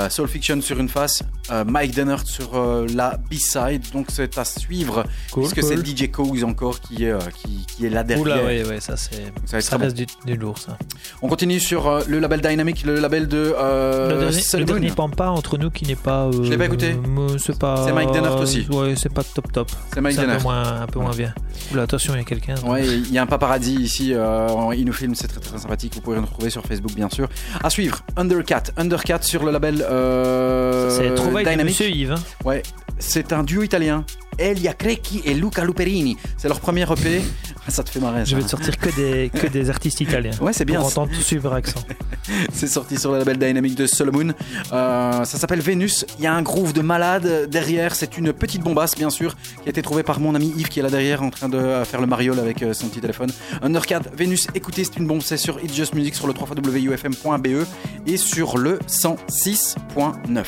Soul Fiction sur une face, Mike Dennert sur la B-side. Donc c'est à suivre puisque c'est DJ Cogs encore qui est qui, qui est là derrière. Oula, ouais, ouais, ça c'est. Ça, ça reste du, du, lourd, ça. On continue sur euh, le label Dynamic, le label de. Euh, le dernier, le dernier Pampa entre nous qui n'est pas. Euh, Je l'ai pas écouté. C'est pas. C'est Mike Dennert aussi. Ouais, c'est pas top top. C'est Mike Dennert. Un peu moins, un peu moins bien. Oula, attention, il y a quelqu'un. Ouais, il y a un paparazzi ici. Euh, il nous filme, c'est très, très sympathique. Vous pouvez le retrouver sur Facebook, bien sûr. À suivre, Undercat. Undercat sur le label. Euh, c'est Trouvaille de Monsieur Yves. Hein. Ouais, c'est un duo italien. Elia Crecchi et Luca Luperini. C'est leur premier EP. Ah, ça te fait marrer. Je vais te sortir que des, que des artistes italiens. Ouais, c'est bien. Pour entendre tout suivre accent. <laughs> c'est sorti sur le label Dynamic de Solomon. Euh, ça s'appelle Vénus. Il y a un groove de malade derrière. C'est une petite bombasse, bien sûr, qui a été trouvée par mon ami Yves qui est là derrière en train de faire le mariole avec euh, son petit téléphone. Undercard Vénus, écoutez, c'est une bombe. C'est sur It's Just Music sur le 3 wufm.be et sur le 106.9.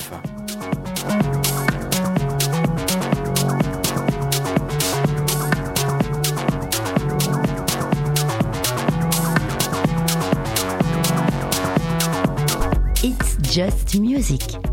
Just Music.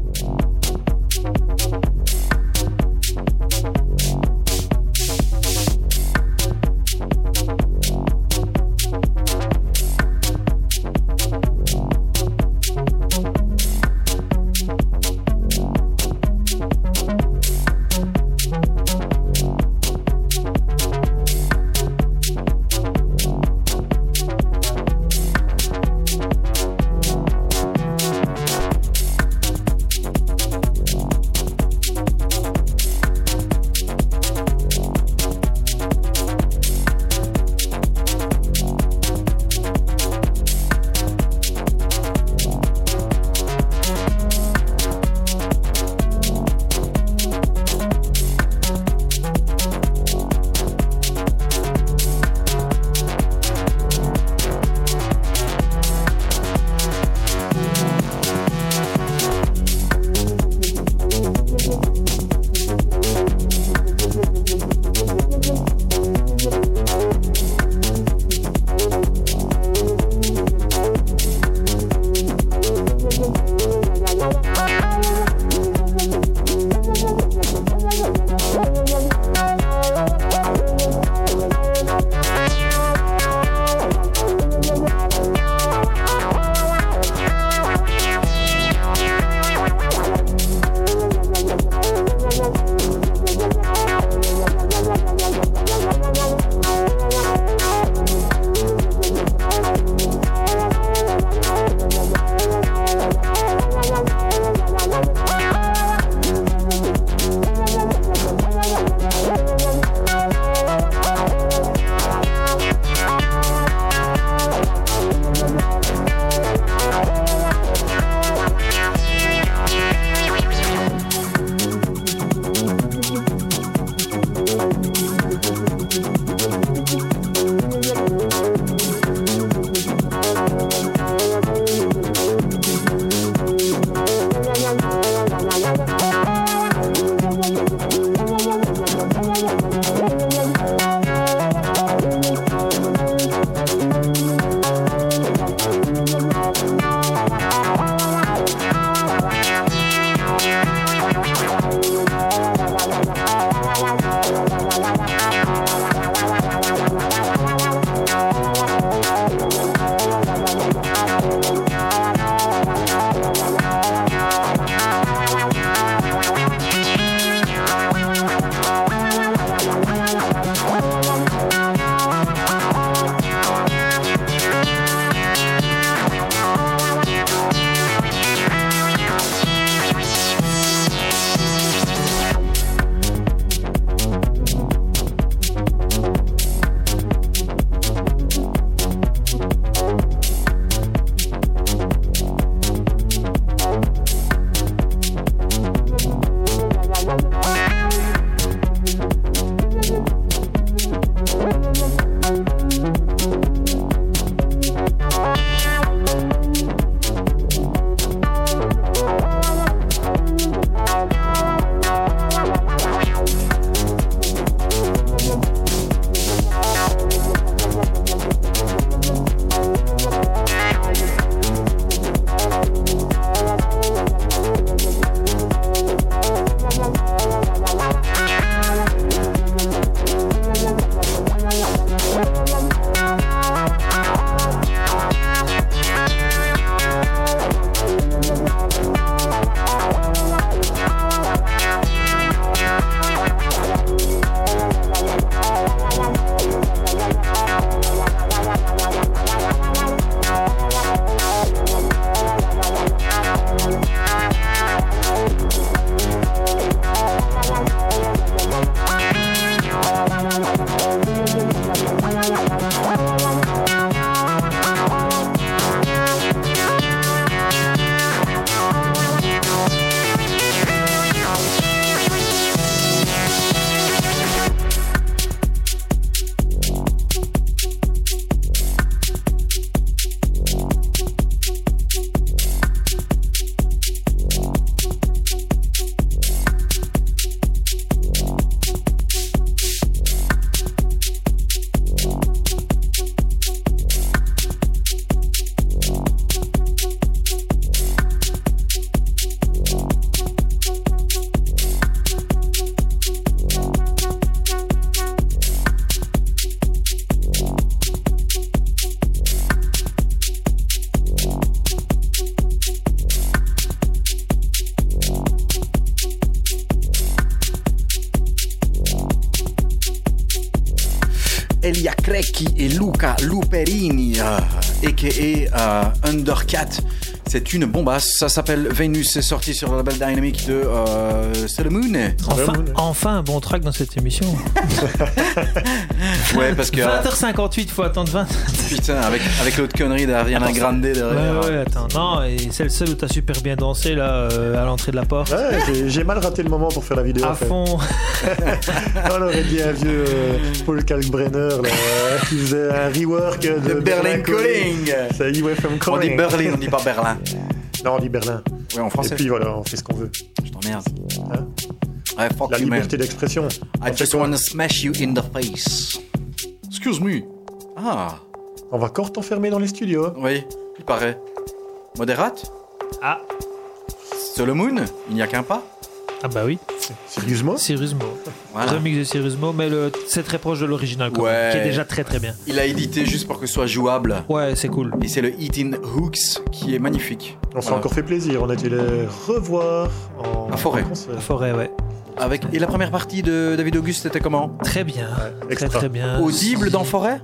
Luca Luperini, euh, a.k.a. euh, Undercat. C'est une bombasse, ça s'appelle Venus, c'est sorti sur le label Dynamic de euh, Solomon. Enfin, un bon track dans cette émission. <laughs> Ouais, parce que... euh, 20h58, faut attendre 20. Putain, avec, avec l'autre connerie d'Ariana Attends, Grande derrière. Ouais, ouais, attends. Non, et c'est le seul où t'as super bien dansé là euh, à l'entrée de la porte. Ouais, j'ai- j'ai mal raté le moment pour faire la vidéo. à en fait. fond. <laughs> On aurait dit un vieux euh, Paul Kalkbrenner là, qui faisait un rework de, De Berlin Calling C'est UFM On dit Calling. Berlin, on dit pas Berlin. <laughs> Non, on dit Berlin. Ouais, en Et français. puis voilà, on fait ce qu'on veut. Je t'emmerde. Hein Ouais, fuck La man. liberté d'expression. I just wanna smash you in the face. Excuse me. Ah, On va encore t'enfermer dans les studios. oui, il paraît. Modérate? Ah, Solomon Il n'y a qu'un pas? Ah bah oui, Sérieusement? Cyrus Mo. Voilà. Remix de Cyrus Mo, mais le- c'est très proche de l'original Ouais. qui est déjà très très bien. Il a édité juste pour que ce soit jouable. Ouais, c'est cool. Et c'est le Eat in Hooks qui est magnifique. On s'est Voilà. encore fait plaisir. On a été les revoir en À Forêt. en forêt, ouais. Avec... Et la première partie de David Auguste, c'était comment? Très bien. très très bien. Audible dans Forêt?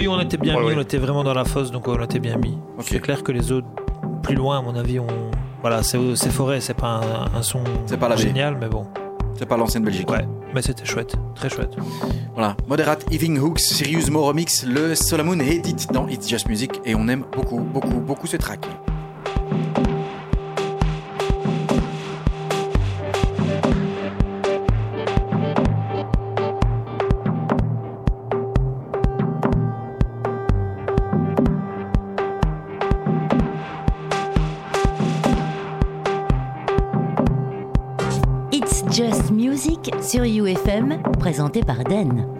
Oui, on était bien Ouais, mis, ouais. on était vraiment dans la fosse, donc on était bien mis. C'est clair que les autres, plus loin, à mon avis, on. Voilà, c'est forêt, c'est pas un, un son C'est pas la génial, mais bon. C'est pas l'ancienne Belgique. Ouais, mais c'était chouette, très chouette. Voilà. Moderate Eating Hooks, Sirius Mo Remix, le Solomon Edit dans It's Just Music. Et on aime beaucoup, beaucoup, beaucoup ce track. Sur UFM, présenté par Den.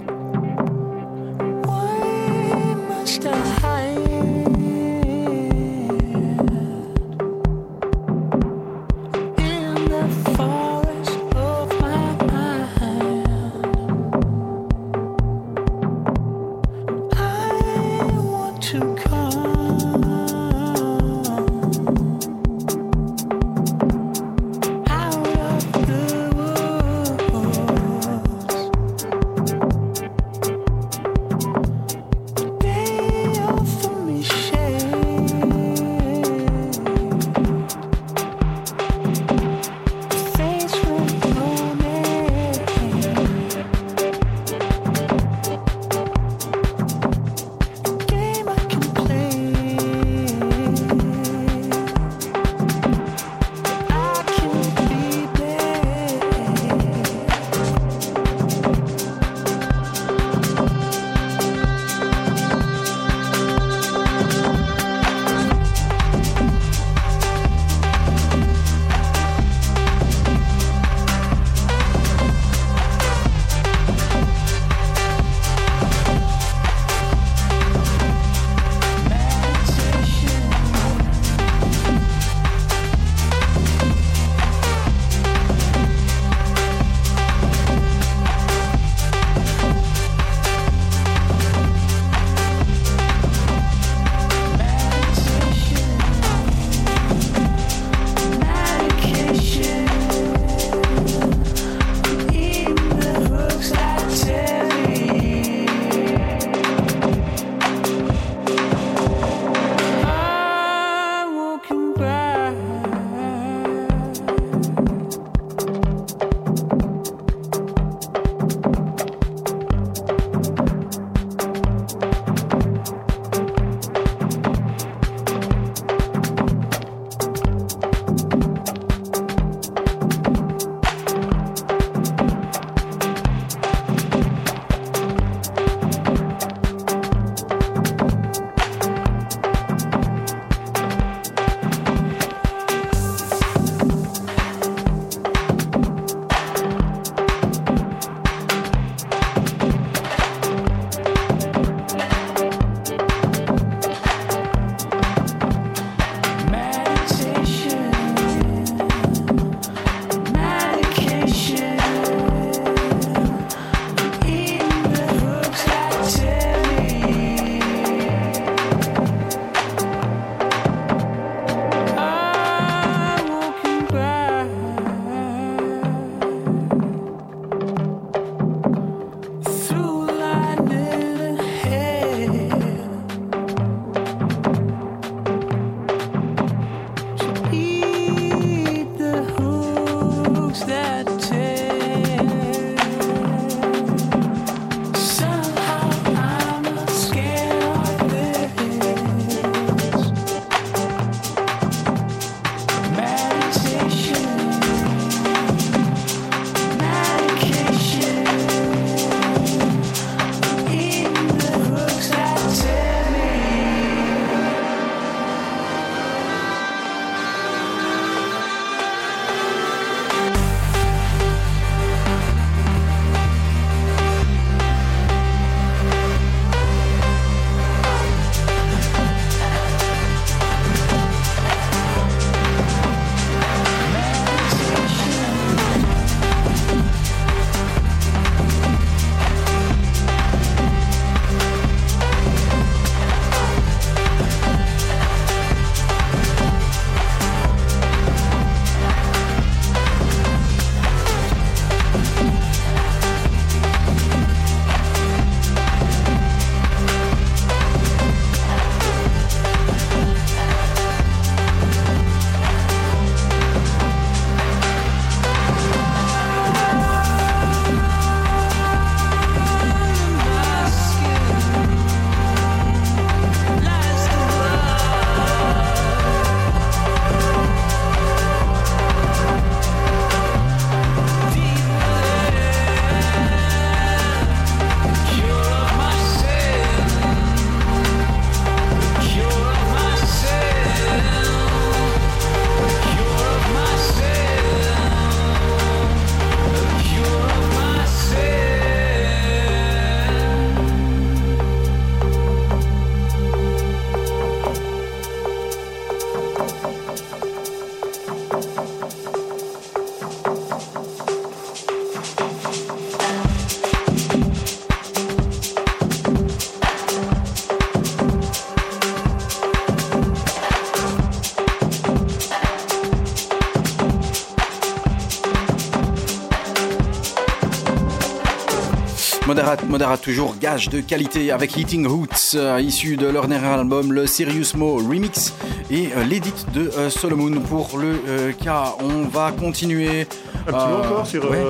Moderate toujours gage de qualité avec Heating Roots, euh, issu de leur dernier album, le Serious Mo Remix, et euh, l'édit de euh, Solomon pour le cas. On va continuer. Un petit mot encore sur, ouais.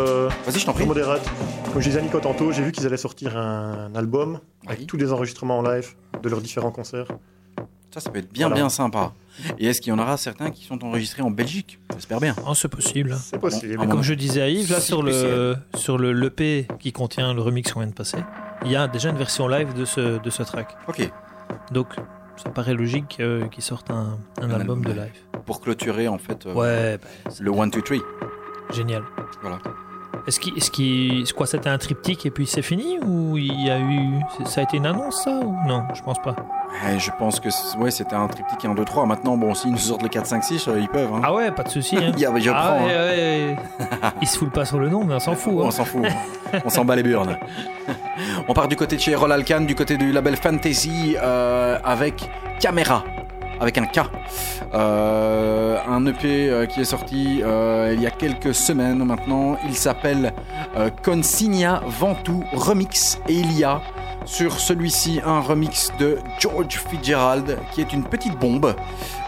Vas-y, je t'en prie. sur Moderate. Comme je disais à Nico tantôt, j'ai vu qu'ils allaient sortir un album avec Oui. tous les enregistrements en live de leurs différents concerts. Ça, ça peut être bien, Voilà. bien sympa. Et est-ce qu'il y en aura certains qui sont enregistrés en Belgique? J'espère bien. Oh, c'est possible. C'est possible. Ah, Comme je disais à Yves, là sur le sur le l'EP qui contient le remix qu'on vient de passer, il y a déjà une version live de ce de ce track. Ok. Donc ça paraît logique euh, qu'ils sortent un, un Un album de live. Pour clôturer, en fait, euh, Ouais, bah, le 1, 2, 3. génial. Voilà. Est-ce qu'il est-ce qu'il quoi c'était un triptyque et puis c'est fini ou il y a eu ça a été une annonce ça ou non? Je pense pas. Ouais, je pense que ouais, c'était un triptyque 1, 2, 3. Maintenant, bon, s'ils nous sortent le 4, 5, 6, euh, ils peuvent. Hein. Ah ouais, pas de souci. Hein. <laughs> Ah ouais, hein. ouais. <laughs> Ils se foulent pas sur le nom, mais on s'en fout. hein. On s'en fout. On s'en bat les burnes. <laughs> On part du côté de chez Roll Alcan, du côté du label Fantasy, euh, avec Camera, avec un K. Euh, un EP euh, qui est sorti euh, il y a quelques semaines maintenant. Il s'appelle euh, Consigna Ventoux Remix. Et il y a sur celui-ci un remix de George Fitzgerald, qui est une petite bombe.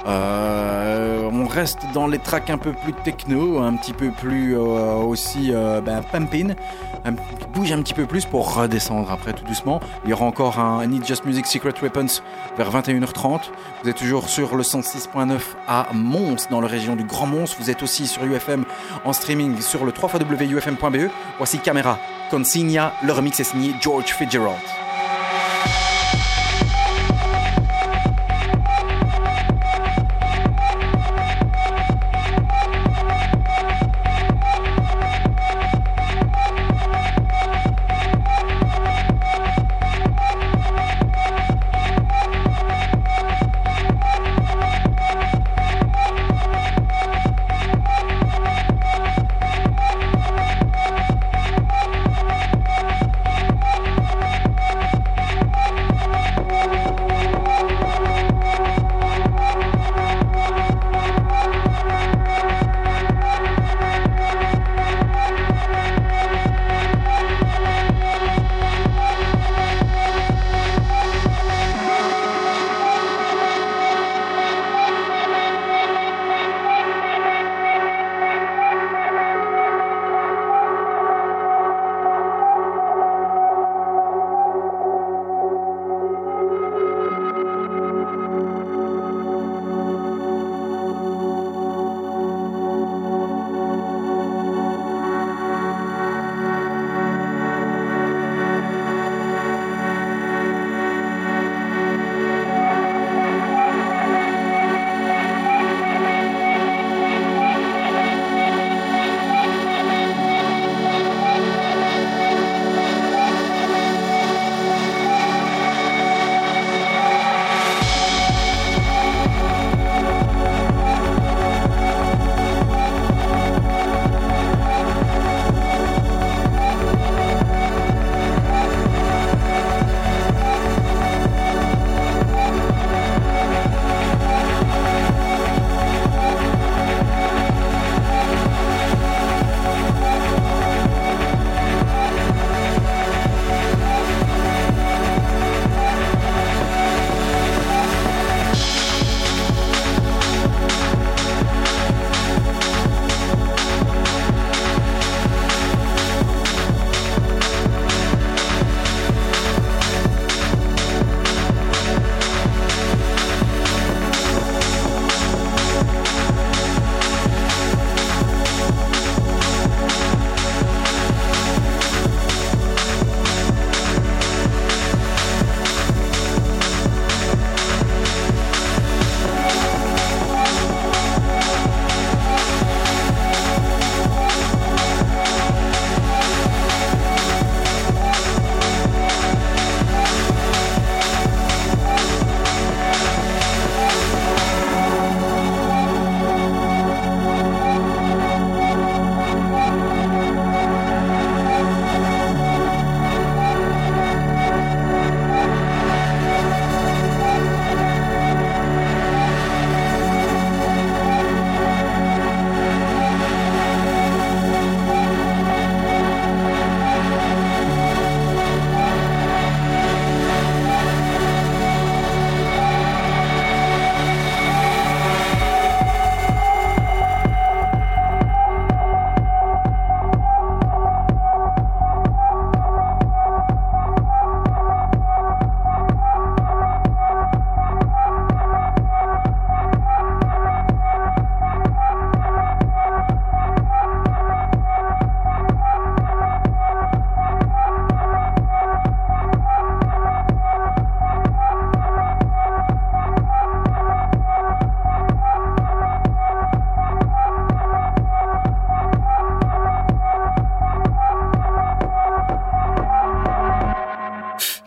On reste dans les tracks un peu plus techno, un petit peu plus aussi ben, pumping, un, bouge un petit peu plus pour redescendre après tout doucement. Il y aura encore un Need Just Music Secret Weapons vers 21h30. Vous êtes toujours sur le 106.9 à Mons, dans la région du Grand Mons. Vous êtes aussi sur UFM en streaming sur le 3 www.ufm.be. Voici Caméra Consigna, le remix est signé George Fitzgerald.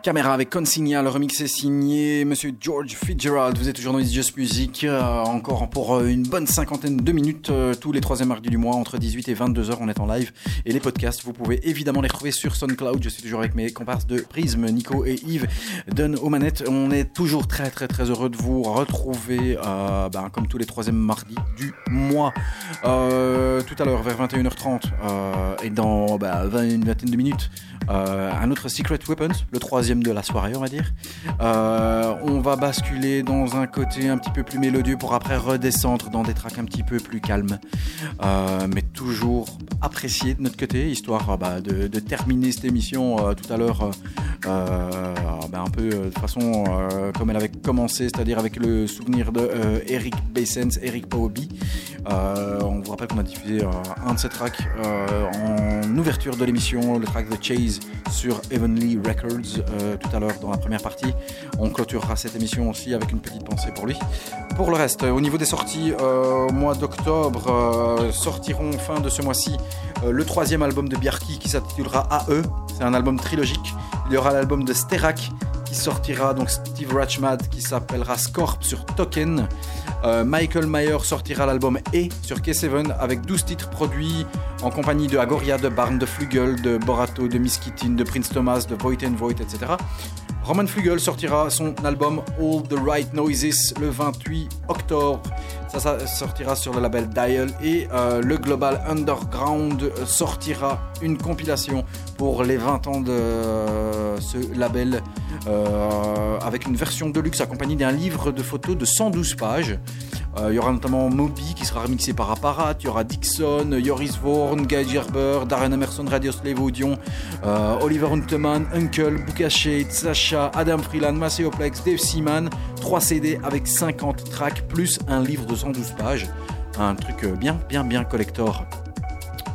Caméra avec Consigna, le remix est signé Monsieur George Fitzgerald. Vous êtes toujours dans It's Just Music, euh, encore pour euh, une bonne cinquantaine de minutes, euh, tous les troisièmes mardis du mois, entre 18 et 22 heures, on est en live. Et les podcasts, vous pouvez évidemment les retrouver sur SoundCloud. Je suis toujours avec mes comparses de Prisme, Nico et Yves, Donne aux manettes. On est toujours très très très heureux de vous retrouver, ben, comme tous les troisièmes mardis du mois. tout à l'heure, vers 21h30, et dans ben, 20, une vingtaine de minutes, un autre Secret Weapons, le troisième de la soirée, on va dire. Euh, on va basculer dans un côté un petit peu plus mélodieux pour après redescendre dans des tracks un petit peu plus calmes, euh, mais toujours apprécié de notre côté, histoire euh, bah, de, terminer cette émission tout à l'heure bah, un peu de façon comme elle avait commencé, c'est-à-dire avec le souvenir de Eric Bassens, Eric Paobi. on vous rappelle qu'on a diffusé un de ces tracks en ouverture de l'émission, le track The Chase sur Heavenly Records. Euh, tout à l'heure dans la première partie. On clôturera cette émission aussi avec une petite pensée pour lui. Pour le reste, au niveau des sorties, euh, au mois d'octobre, euh, sortiront fin de ce mois-ci le troisième album de Bjarki qui s'intitulera AE. C'est un album trilogique. Il y aura l'album de Sterak qui sortira, donc Steve Ratchmad qui s'appellera Scorp sur Token. Michael Mayer sortira l'album E sur K7 avec 12 titres produits en compagnie de Agoria, de Barn, de Flugel, de Borato, de Miskitin, de Prince Thomas, de Void and Void, etc. Roman Flugel sortira son album All the Right Noises le 28 octobre. Ça, sortira sur le label Dial et euh, le Global Underground sortira une compilation pour les 20 ans de euh, ce label euh, avec une version de luxe accompagnée d'un livre de photos de 112 pages. Il y aura notamment Moby qui sera remixé par Apparat, il y aura Dixon, Joris Vorn, Guy Gerber, Darren Emerson, Radio Slave Oliver Hunteman, Uncle, Bukashe, Sacha, Adam Freeland, Macéoplex, Dave Seaman, 3 CD avec 50 tracks plus un livre de 112 pages. Un truc euh, bien, bien, bien collector.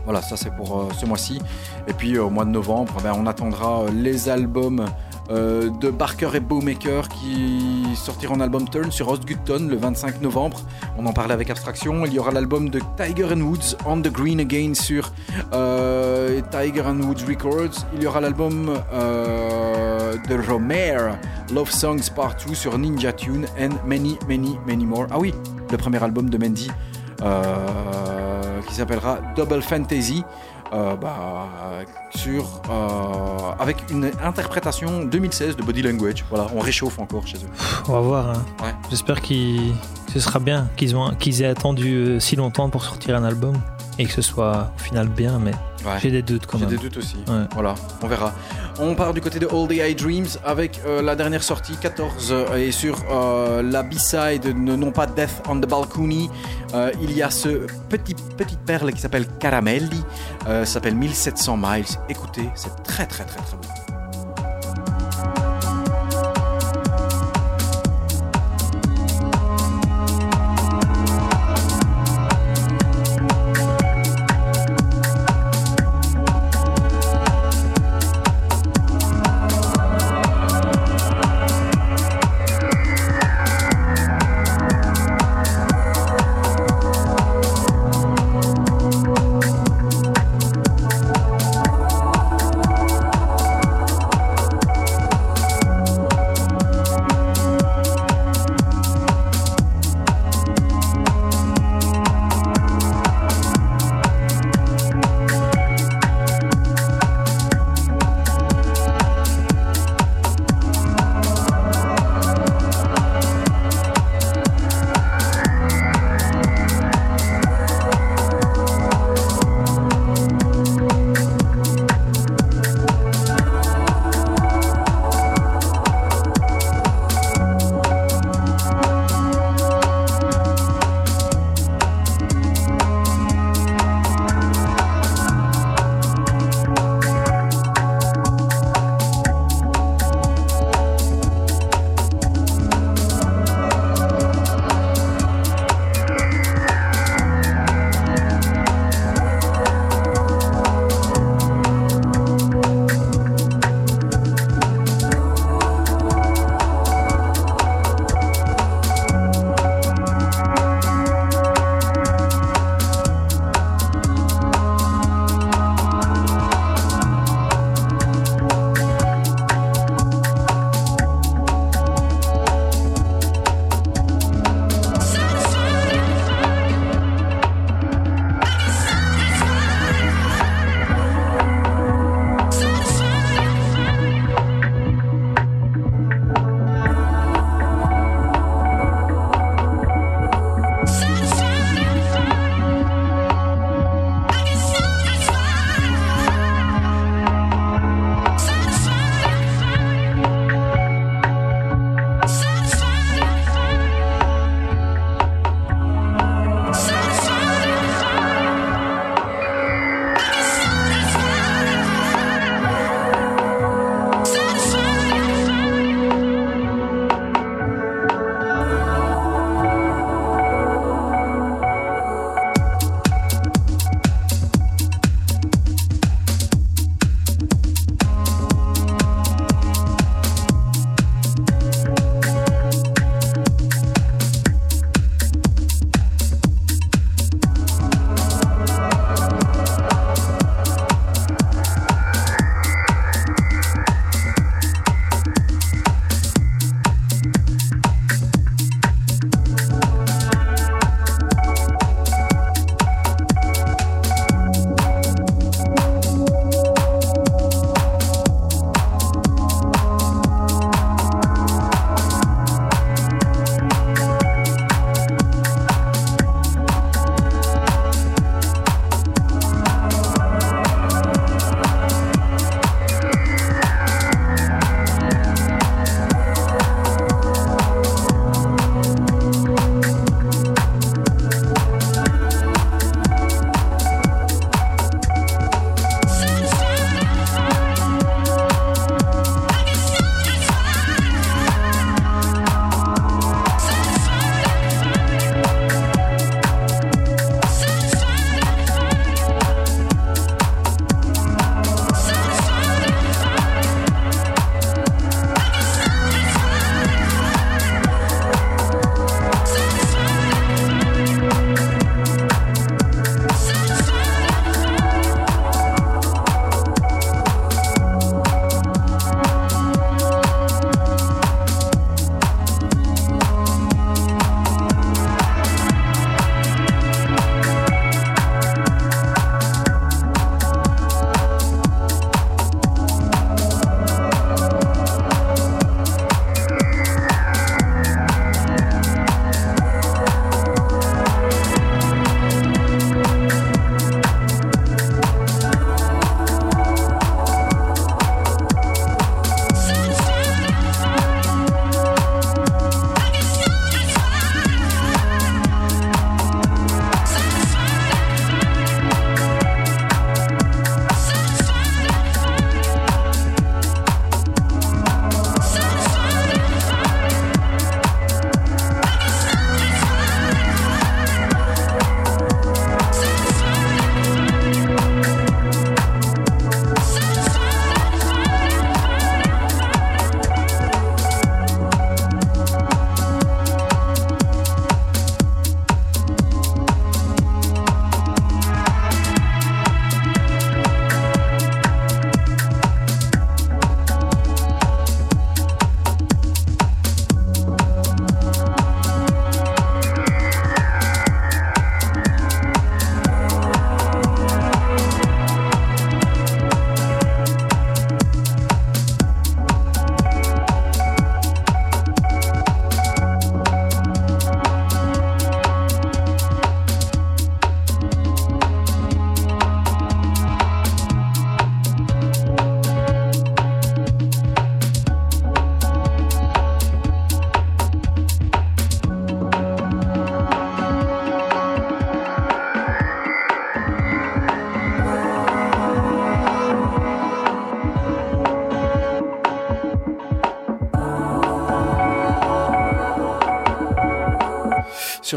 Voilà, ça c'est pour euh, ce mois-ci. Et puis euh, au mois de novembre, ben, on attendra les albums de Barker et Bowmaker qui sortiront en album Turn sur Ostgutton le 25 novembre. On en parlait avec Abstraction. Il y aura l'album de Tiger and Woods On the Green Again sur Tiger and Woods Records. Il y aura l'album de Romare Love Songs Part 2 sur Ninja Tune and many, many, many more. Ah oui, le premier album de Mendy euh, qui s'appellera Double Fantasy. Euh, bah, sur, euh, avec une interprétation 2016 de Body Language. Voilà, on réchauffe encore chez eux. On va voir. Hein. J'espère que ce sera bien qu'ils qu'ils aient attendu si longtemps pour sortir un album et que ce soit au final bien, mais j'ai des doutes quand même. J'ai des doutes aussi. Voilà, on verra. On part du côté de All the Eye Dreams avec euh, la dernière sortie, 14, euh, et sur euh, la B-side, non pas Death on the Balcony, il y a ce petit petite perle qui s'appelle Caramelli, s'appelle 1700 Miles. Écoutez, c'est très très très très beau.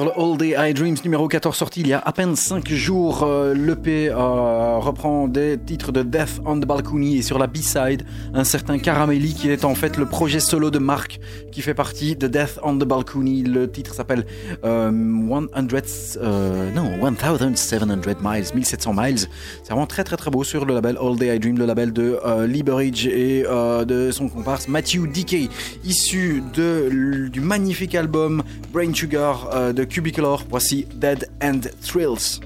All Day I Dreams numéro 14 sorti il y a à peine 5 jours. Euh, L'EP euh, reprend des titres de Death on the Balcony et sur la B-side, un certain Caramelli qui est en fait le projet solo de Mark qui fait partie de Death on the Balcony. Le titre s'appelle euh, 100, euh, non, 1700 miles, 1700 miles. C'est vraiment très très très beau sur le label All Day I Dream, le label de Liberage et de son comparse Matthew DK, issu du magnifique album Brain Sugar euh, de Cubicolor. Voici Dead End Thrills.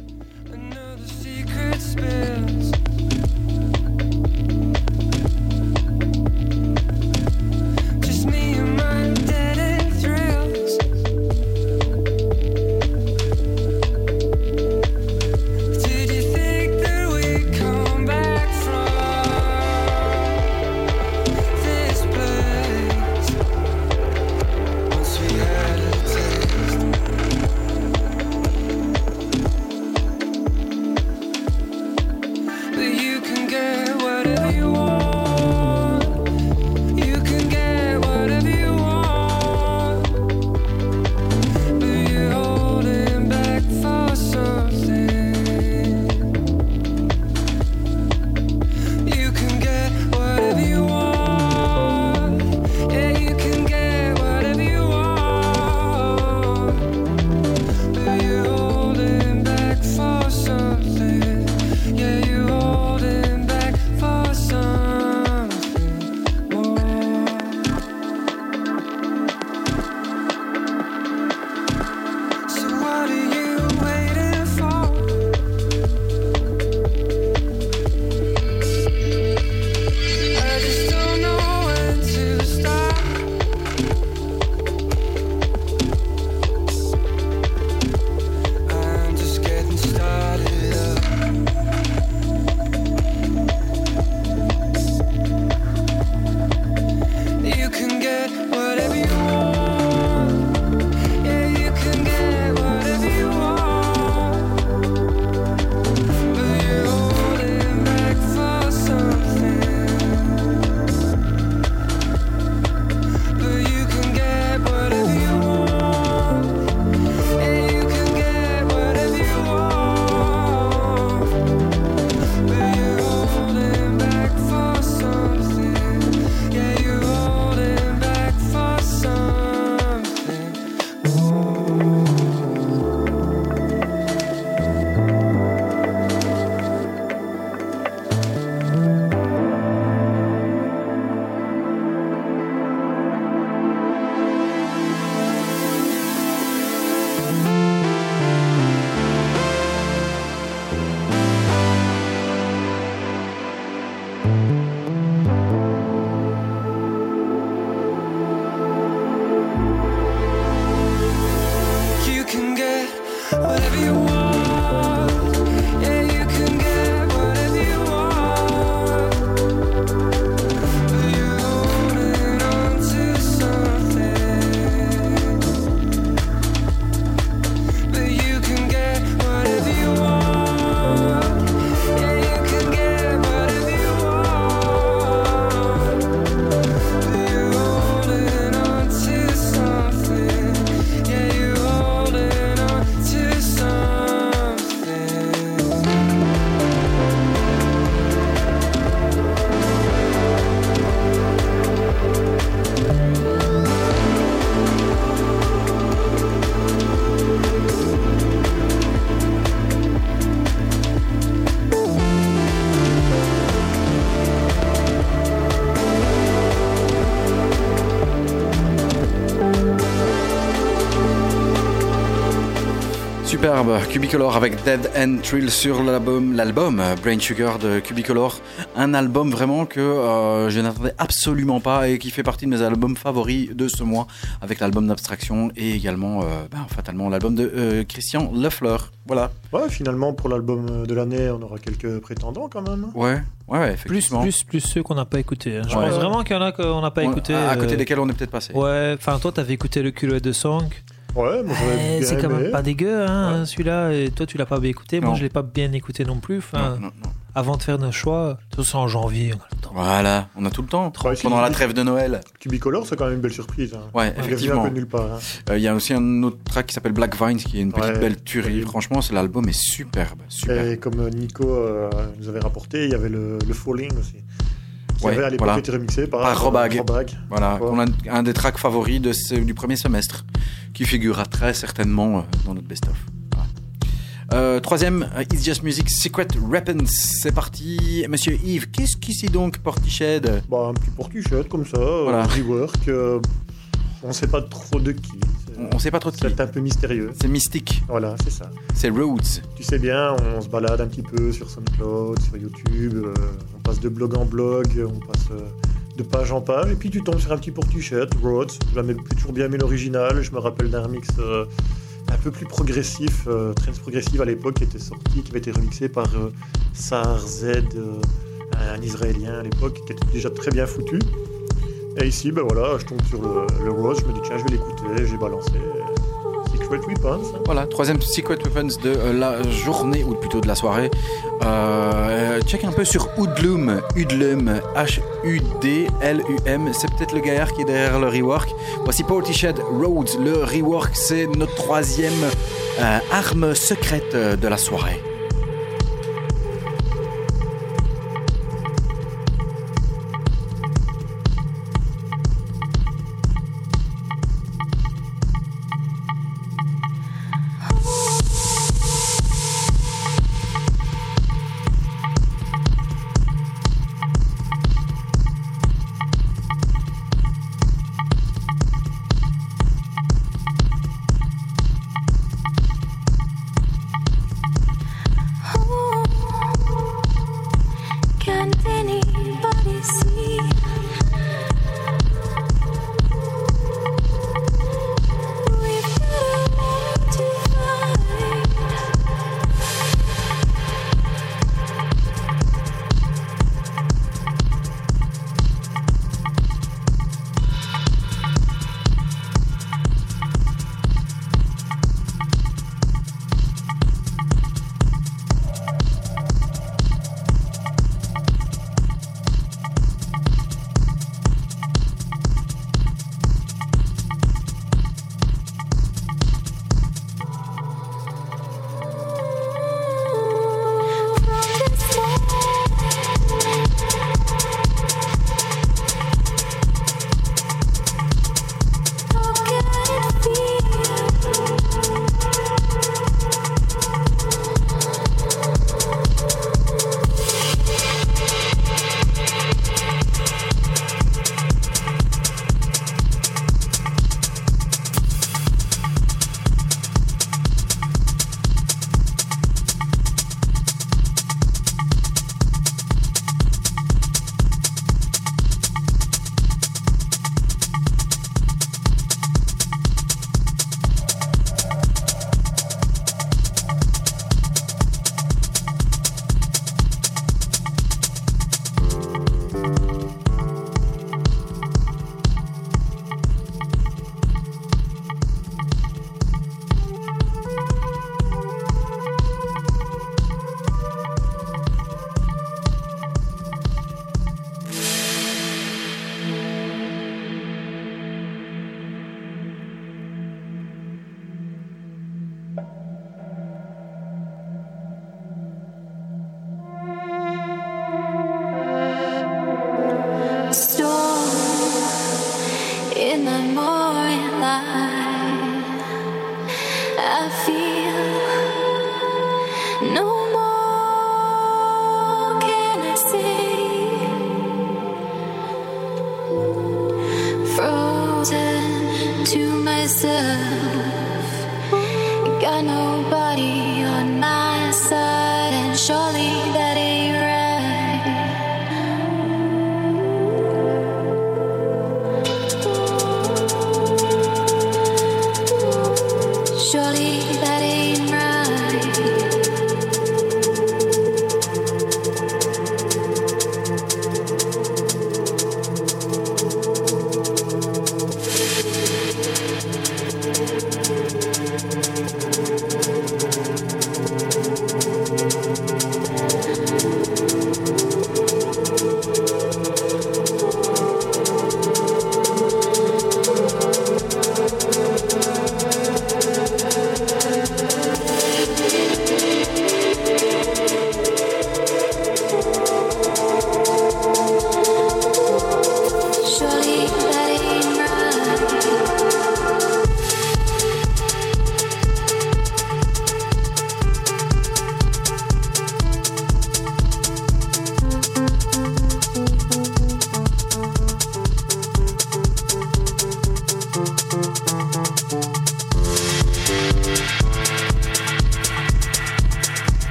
Superbe, Cubicolor avec Dead End Thrill sur l'album, l'album euh, Brain Sugar de Cubicolor. Un album vraiment que euh, je n'attendais absolument pas et qui fait partie de mes albums favoris de ce mois avec l'album d'abstraction et également, euh, ben, fatalement, l'album de euh, Christian Lefleur. Voilà. Ouais, finalement, pour l'album de l'année, on aura quelques prétendants quand même. Ouais, ouais, ouais Plus, effectivement. plus, plus ceux qu'on n'a pas écoutés. hein. Je Ouais. pense vraiment qu'il y en a qu'on n'a pas écouté. à, à côté euh, desquels on est peut-être passé. Ouais, enfin toi t'avais écouté le culot de Song. Ouais, moi j'aurais Eh, bien c'est quand aimé. même pas dégueu, hein, Ouais. celui-là. Et toi, tu l'as pas bien écouté. Moi, je l'ai pas bien écouté non plus. Enfin, Non, non, non. avant de faire nos choix, tout ça en janvier. on a le temps. Voilà, on a tout le temps. Ouais, Pendant la trêve de Noël. Cubicolor, c'est quand même une belle surprise. Hein. Ouais, Il un effectivement. peu de nulle part. hein. Euh, Il y a aussi un autre track qui s'appelle Black Vines qui est une petite Ouais. belle tuerie. Franchement, c'est l'album est superbe. Super. Et comme Nico euh, nous avait rapporté, il y avait le, le Falling aussi. Ouais, à l'époque voilà. été remixé par, Par Robag. Robag. Voilà, on a un des tracks favoris de ce- du premier semestre, qui figurera très certainement euh, dans notre best-of. Voilà. Euh, troisième, euh, It's Just Music Secret Weapons. C'est parti. Monsieur Yves, qu'est-ce qui c'est donc Portiched? Bah, un petit portuchette comme ça, euh, rework. euh, on sait pas trop de qui. On- On sait pas trop de qui. C'est un peu mystérieux. C'est mystique. Voilà, c'est ça. C'est Rhodes. Tu sais bien, on se balade un petit peu sur SoundCloud, sur YouTube, euh, on passe de blog en blog, on passe euh, de page en page, et puis tu tombes sur un petit portuchette, Rhodes. Je l'aimais toujours bien aimé l'original, je me rappelle d'un remix euh, un peu plus progressif, trends progressive à l'époque, qui était sorti, qui avait été remixé par Sar Z, un Israélien à l'époque, qui était déjà très bien foutu. Et ici, ben voilà, je tombe sur le, le Rhodes, je me dis tiens, je vais l'écouter, j'ai balancé. euh, Secret Weapons. Voilà, troisième Secret Weapons de euh, la journée, ou plutôt de la soirée. Euh, check un peu sur Hoodlum, Hoodlum, H-U-D-L-U-M. C'est peut-être le gaillard qui est derrière le rework. Voici Portishead Roads. Le rework, c'est notre troisième arme secrète de la soirée.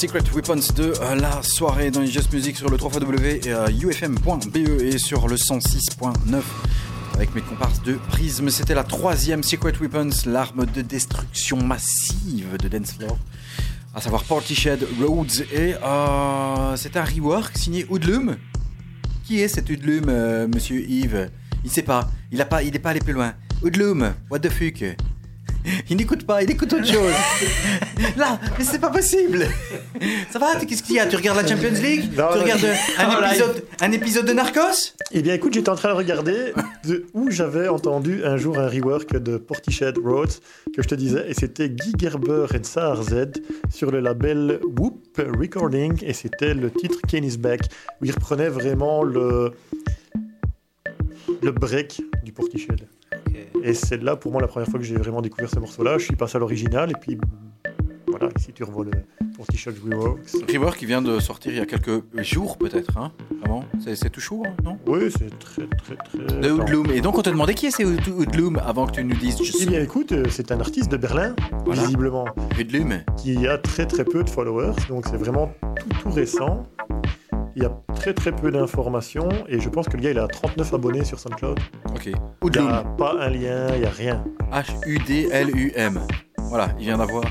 Secret Weapons de euh, la soirée dans les Just Music sur le 3xw.ufm.be e et sur le 106.9 avec mes comparses de Prisme. C'était la troisième Secret Weapons, l'arme de destruction massive de Dancefloor, à savoir Portishead Roads. Et euh, c'est un rework signé Hoodlum. Qui est cet Hoodlum, euh, monsieur Yves? Il sait pas, il a pas, il n'est pas allé plus loin. Hoodlum, what the fuck? <laughs> Il n'écoute pas, il écoute autre chose. <laughs> Là, mais c'est pas possible. Ça va Qu'est-ce qu'il y a Tu regardes la Champions League Non, Tu non, regardes un, épisode, un épisode de Narcos? Eh bien, écoute, j'étais en train de regarder de où j'avais entendu un jour un rework de Portishead Roads que je te disais, et c'était Guy Gerber et Sar Z sur le label Whoop Recording, et c'était le titre Kenny's Back, où il reprenait vraiment le, le break du Portishead. Et c'est là, pour moi, la première fois que j'ai vraiment découvert ce morceau-là. Je suis passé à l'original, et puis voilà, ici tu revois le Portishead Reworks. Rework qui vient de sortir il y a quelques jours peut-être. Hein Vraiment C'est tout chaud, hein, non? Oui, c'est très, très, très. De Hoodlum. Et donc on te demandait qui est ce Hood- Hoodlum avant que tu nous dises je Eh bien, écoute, euh, c'est un artiste de Berlin, Voilà. visiblement. Hoodlum. qui a très très peu de followers, donc c'est vraiment tout, tout récent. Il y a très très peu d'informations et je pense que le gars il a 39 abonnés sur SoundCloud. Ok. Il n'y a pas un lien, il n'y a rien. H-U-D-L-U-M. Voilà, il vient d'avoir 10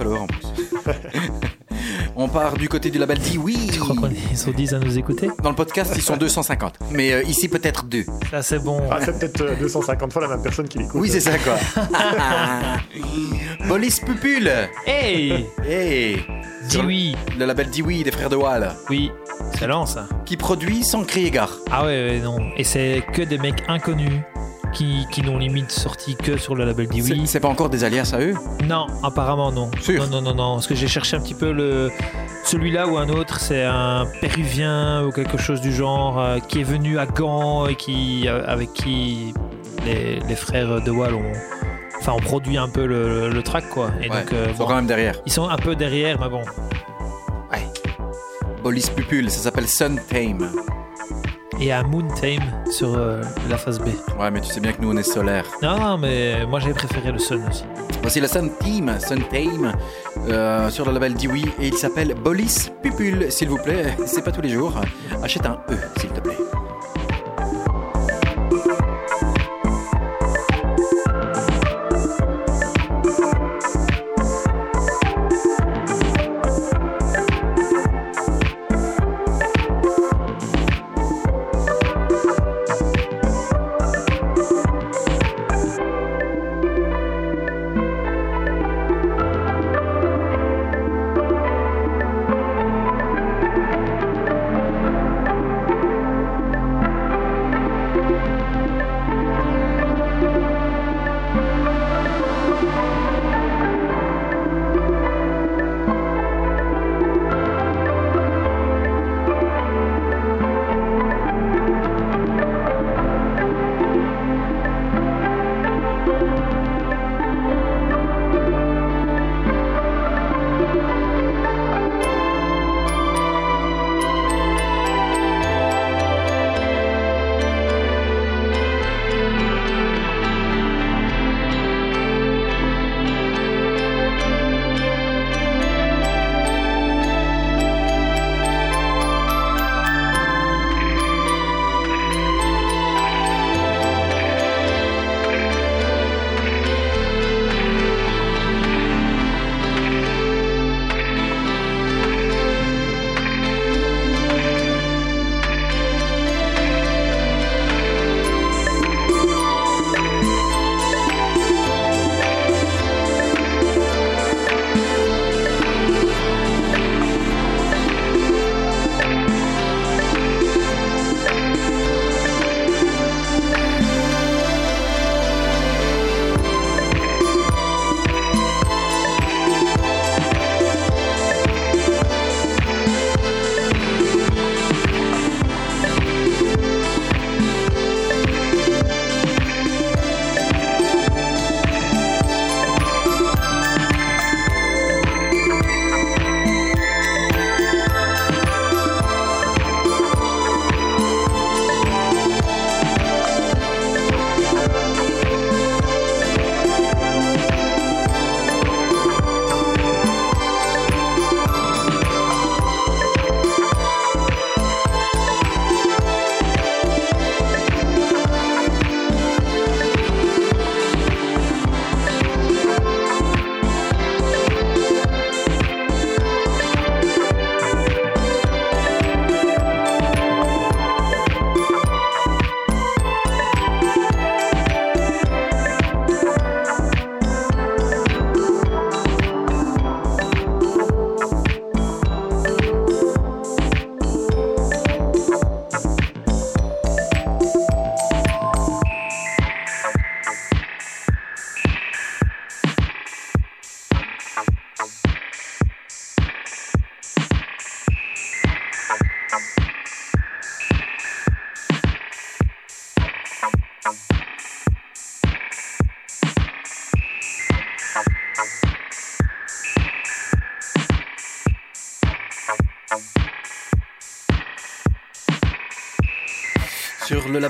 followers en plus. <laughs> on part du côté du label dit oui. Je crois qu'ils sont 10 à nous écouter? Dans le podcast, ils sont 250. Mais euh, ici, peut-être deux. Ça, c'est bon. Ah, c'est peut-être euh, 250 fois la même personne qui l'écoute. Oui, c'est ça, quoi. <laughs> Bolis Pupule. Hey Hey. Dis oui. Le label dit oui des frères de Wall. Oui. Excellent, ça. Qui produit sans crier gare. Ah ouais, ouais, non. Et c'est que des mecs inconnus qui, qui n'ont limite sorti que sur le label Dewey. C'est pas encore des alias à eux? Non, apparemment non. Sûr. Non, non, non, non. Parce que j'ai cherché un petit peu le. Celui-là ou un autre, c'est un péruvien ou quelque chose du genre euh, qui est venu à Gand et qui, euh, avec qui les, les frères de Wall ont. Enfin, on produit un peu le, le track quoi. Et Ouais, donc, euh, Ils sont bon, quand même derrière. ils sont un peu derrière, mais bon. Bolis Pupule, ça s'appelle Sun Tame. Et à Moon Tame sur euh, la phase B. Ouais, mais tu sais bien que nous, on est solaire. Non, mais moi j'ai préféré le Sun aussi. Voici le Sun Team, Sun Tame, euh, sur le label Dewey, et il s'appelle Bolis Pupule, s'il vous plaît. C'est pas tous les jours. Achète un E, s'il te plaît.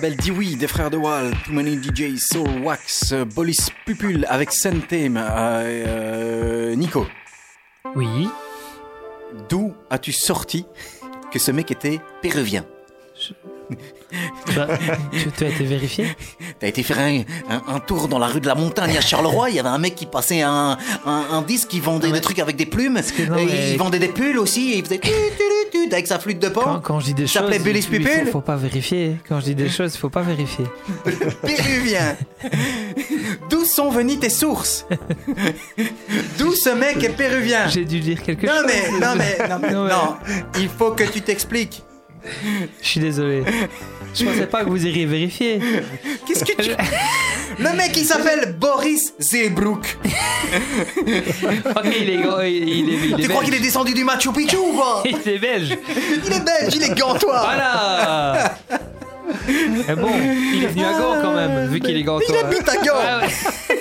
Label Dewey des frères de Wall, Too Many DJ, Soul Wax, Bolis Pupul avec Sentem. Euh, euh, Nico, Oui. d'où as-tu sorti que ce mec était péruvien? Bah, tu, as été vérifié? T'as été faire un, un- un tour dans la rue de la Montagne à Charleroi, il y avait un mec qui passait un, disque qui vendait des trucs avec des plumes, que non, et mais- il vendait des pulls aussi, et il faisait <laughs> avec sa flûte de quand, pan. quand je dis des Il choses, s'appelait Billy il Pupil faut, faut pas vérifier. Quand je dis des choses, faut pas vérifier. <laughs> Péruvien. D'où sont venues tes sources? D'où ce mec est péruvien? J'ai dû dire quelque Non chose. mais, non mais, non mais, Non, mais- non, il faut que tu t'expliques. Je suis désolé. Je pensais pas que vous iriez vérifier. <laughs> Qu'est-ce que tu... Le mec il s'appelle Boris Zebrook. <laughs> Ok, il est, il est, il est, il est Tu crois qu'il est descendu du Machu Picchu ou pas <laughs> Il est belge. Il est belge, il est gantois. Voilà. Mais bon, il est venu à Gand quand même, vu qu'il est Il gantois. habite à Gand. Ah ouais.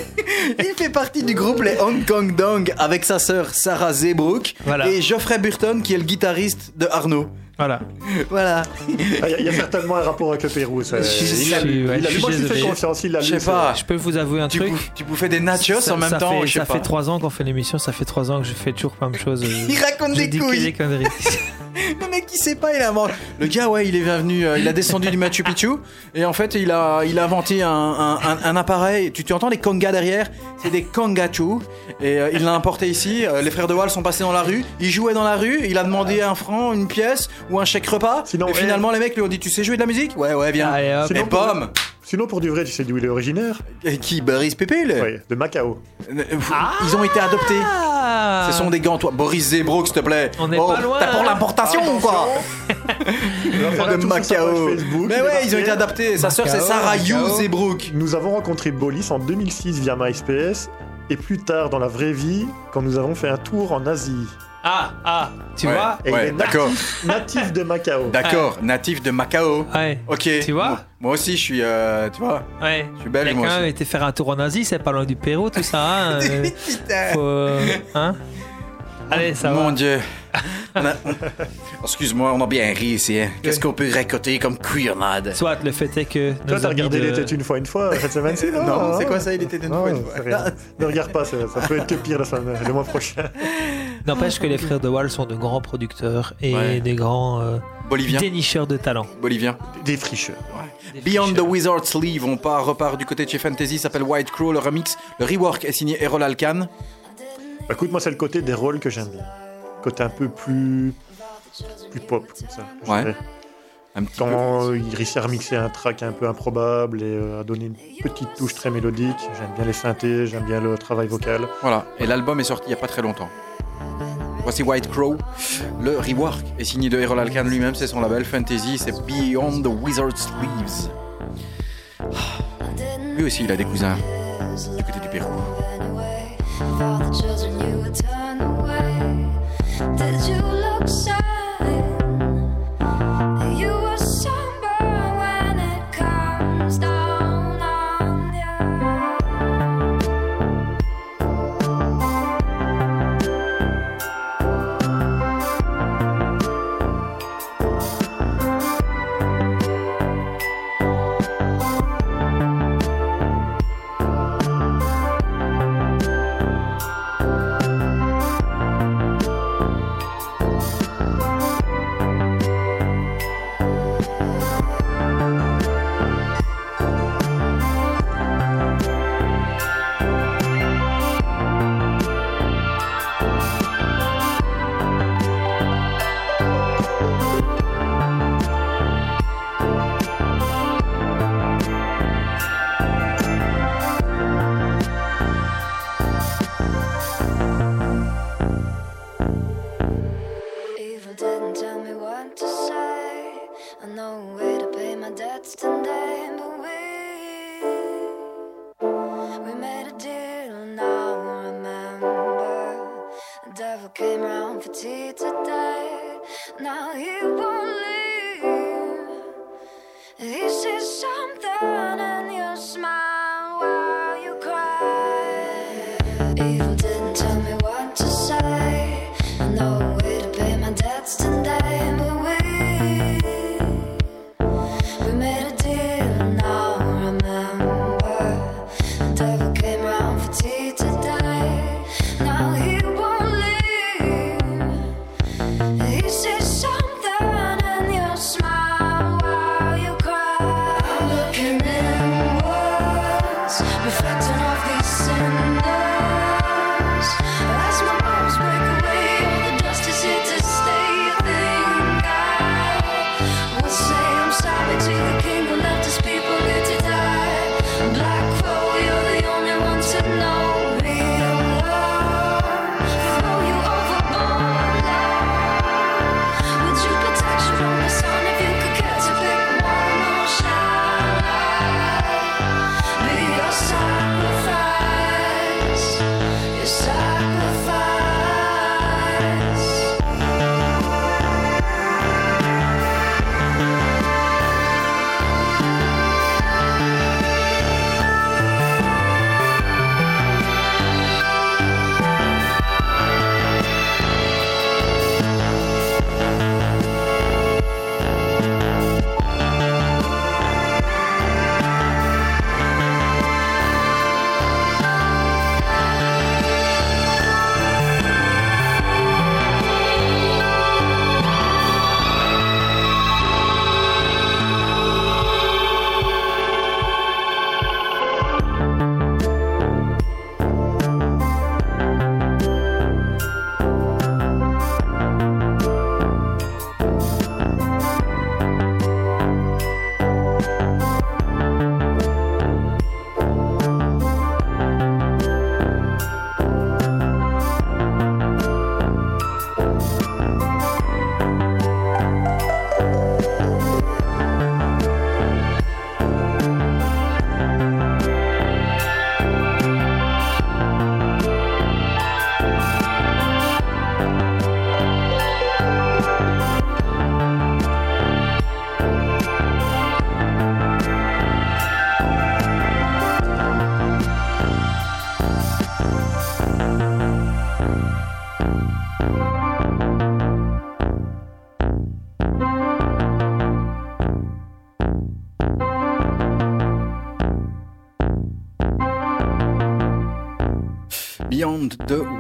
Il fait partie du groupe les Hong Kong Dong avec sa sœur Sarah Zebrook Voilà. et Geoffrey Burton qui est le guitariste de Arnaud. Voilà. Voilà. Ah, Il y, a- y a certainement un rapport avec le Pérou. ça. Il a a lui désolé. confiance. Il a Je sais pas. Je peux vous avouer un Tu, truc. bouffes, tu bouffais des nachos Ça- en même ça temps, fait, ça pas. fait trois ans qu'on fait l'émission, ça fait trois ans que je fais toujours la même chose. Il raconte des couilles. des conneries. <laughs> Le mec il sait pas, il invente. Le gars ouais, il est venu, euh, il a descendu du Machu Picchu et en fait il a, il a inventé un, un- un- un appareil. Tu, tu entends les congas derrière? C'est des congachu et euh, il l'a importé ici. Euh, les frères de Wall sont passés dans la rue. Il jouait dans la rue. Il a demandé un franc, une pièce ou un chèque repas. Sinon, et finalement les mecs lui ont dit tu sais jouer de la musique? Ouais ouais viens. Allez, hop. Et Sinon, pour- Sinon, pour du vrai, tu sais d'où il est originaire Et Qui Boris Pépil Oui, de Macao. Euh, Ils ont été adoptés. Ah Ce sont des gants, toi. Boris Zebrook, s'il te plaît. On n'est Oh, pas loin, T'as pour hein. l'importation ou quoi De tout sur sa page Macao. Facebook, Mais il est ouais, ils ont été adaptés. Sa sœur, c'est Macao, Sarah Macao. Hughes Zebrook. Nous avons rencontré Bolis en 2006 via MySpace et plus tard dans la vraie vie quand nous avons fait un tour en Asie. Ah, ah, tu Ouais. vois Et Ouais, il est natif, natif de Macao. D'accord, natif de Macao. Ouais. Ok. Tu vois Moi- Moi aussi, je suis. euh, tu vois Ouais. Je suis belge, Il a moi quand même été faire un tour en Asie, c'est pas loin du Pérou, tout ça. Hein, <laughs> euh, faut, euh, hein Allez, ça Mon va. dieu. <laughs> Excuse-moi, on a bien ri ici. hein. Qu'est-ce qu'on peut raconter comme couillonnade Soit le fait est que. Toi, t'as regardé de- Les Têtes une fois une fois cette semaine-ci <laughs> Non, Non, hein c'est quoi ça Il était une Non, fois une fois. Ne regarde pas, ça, ça peut être que pire la semaine, le mois prochain. N'empêche que les frères de Wall sont de grands producteurs et Ouais. des grands euh, dénicheurs de talent. Bolivien. Des fricheurs. Beyond the Wizard's Sleeve, on part, repart du côté de chez Fantasy, s'appelle White Crow, le remix, le rework est signé Errol Alkan. Bah, écoute, moi, c'est le côté des rôles que j'aime bien. Côté un peu plus. plus pop, comme ça. Ouais. Un petit peu. Quand il réussit à remixer un track un peu improbable et euh, à donner une petite touche très mélodique, j'aime bien les synthés, j'aime bien le travail vocal. Voilà, et l'album est sorti il n'y a pas très longtemps. Voici White Crow. Le rework est signé de Errol Alkan lui-même, c'est son label Fantasy, c'est Beyond the Wizard's Sleeves. Ah. Lui aussi, il a des cousins du côté du Pérou.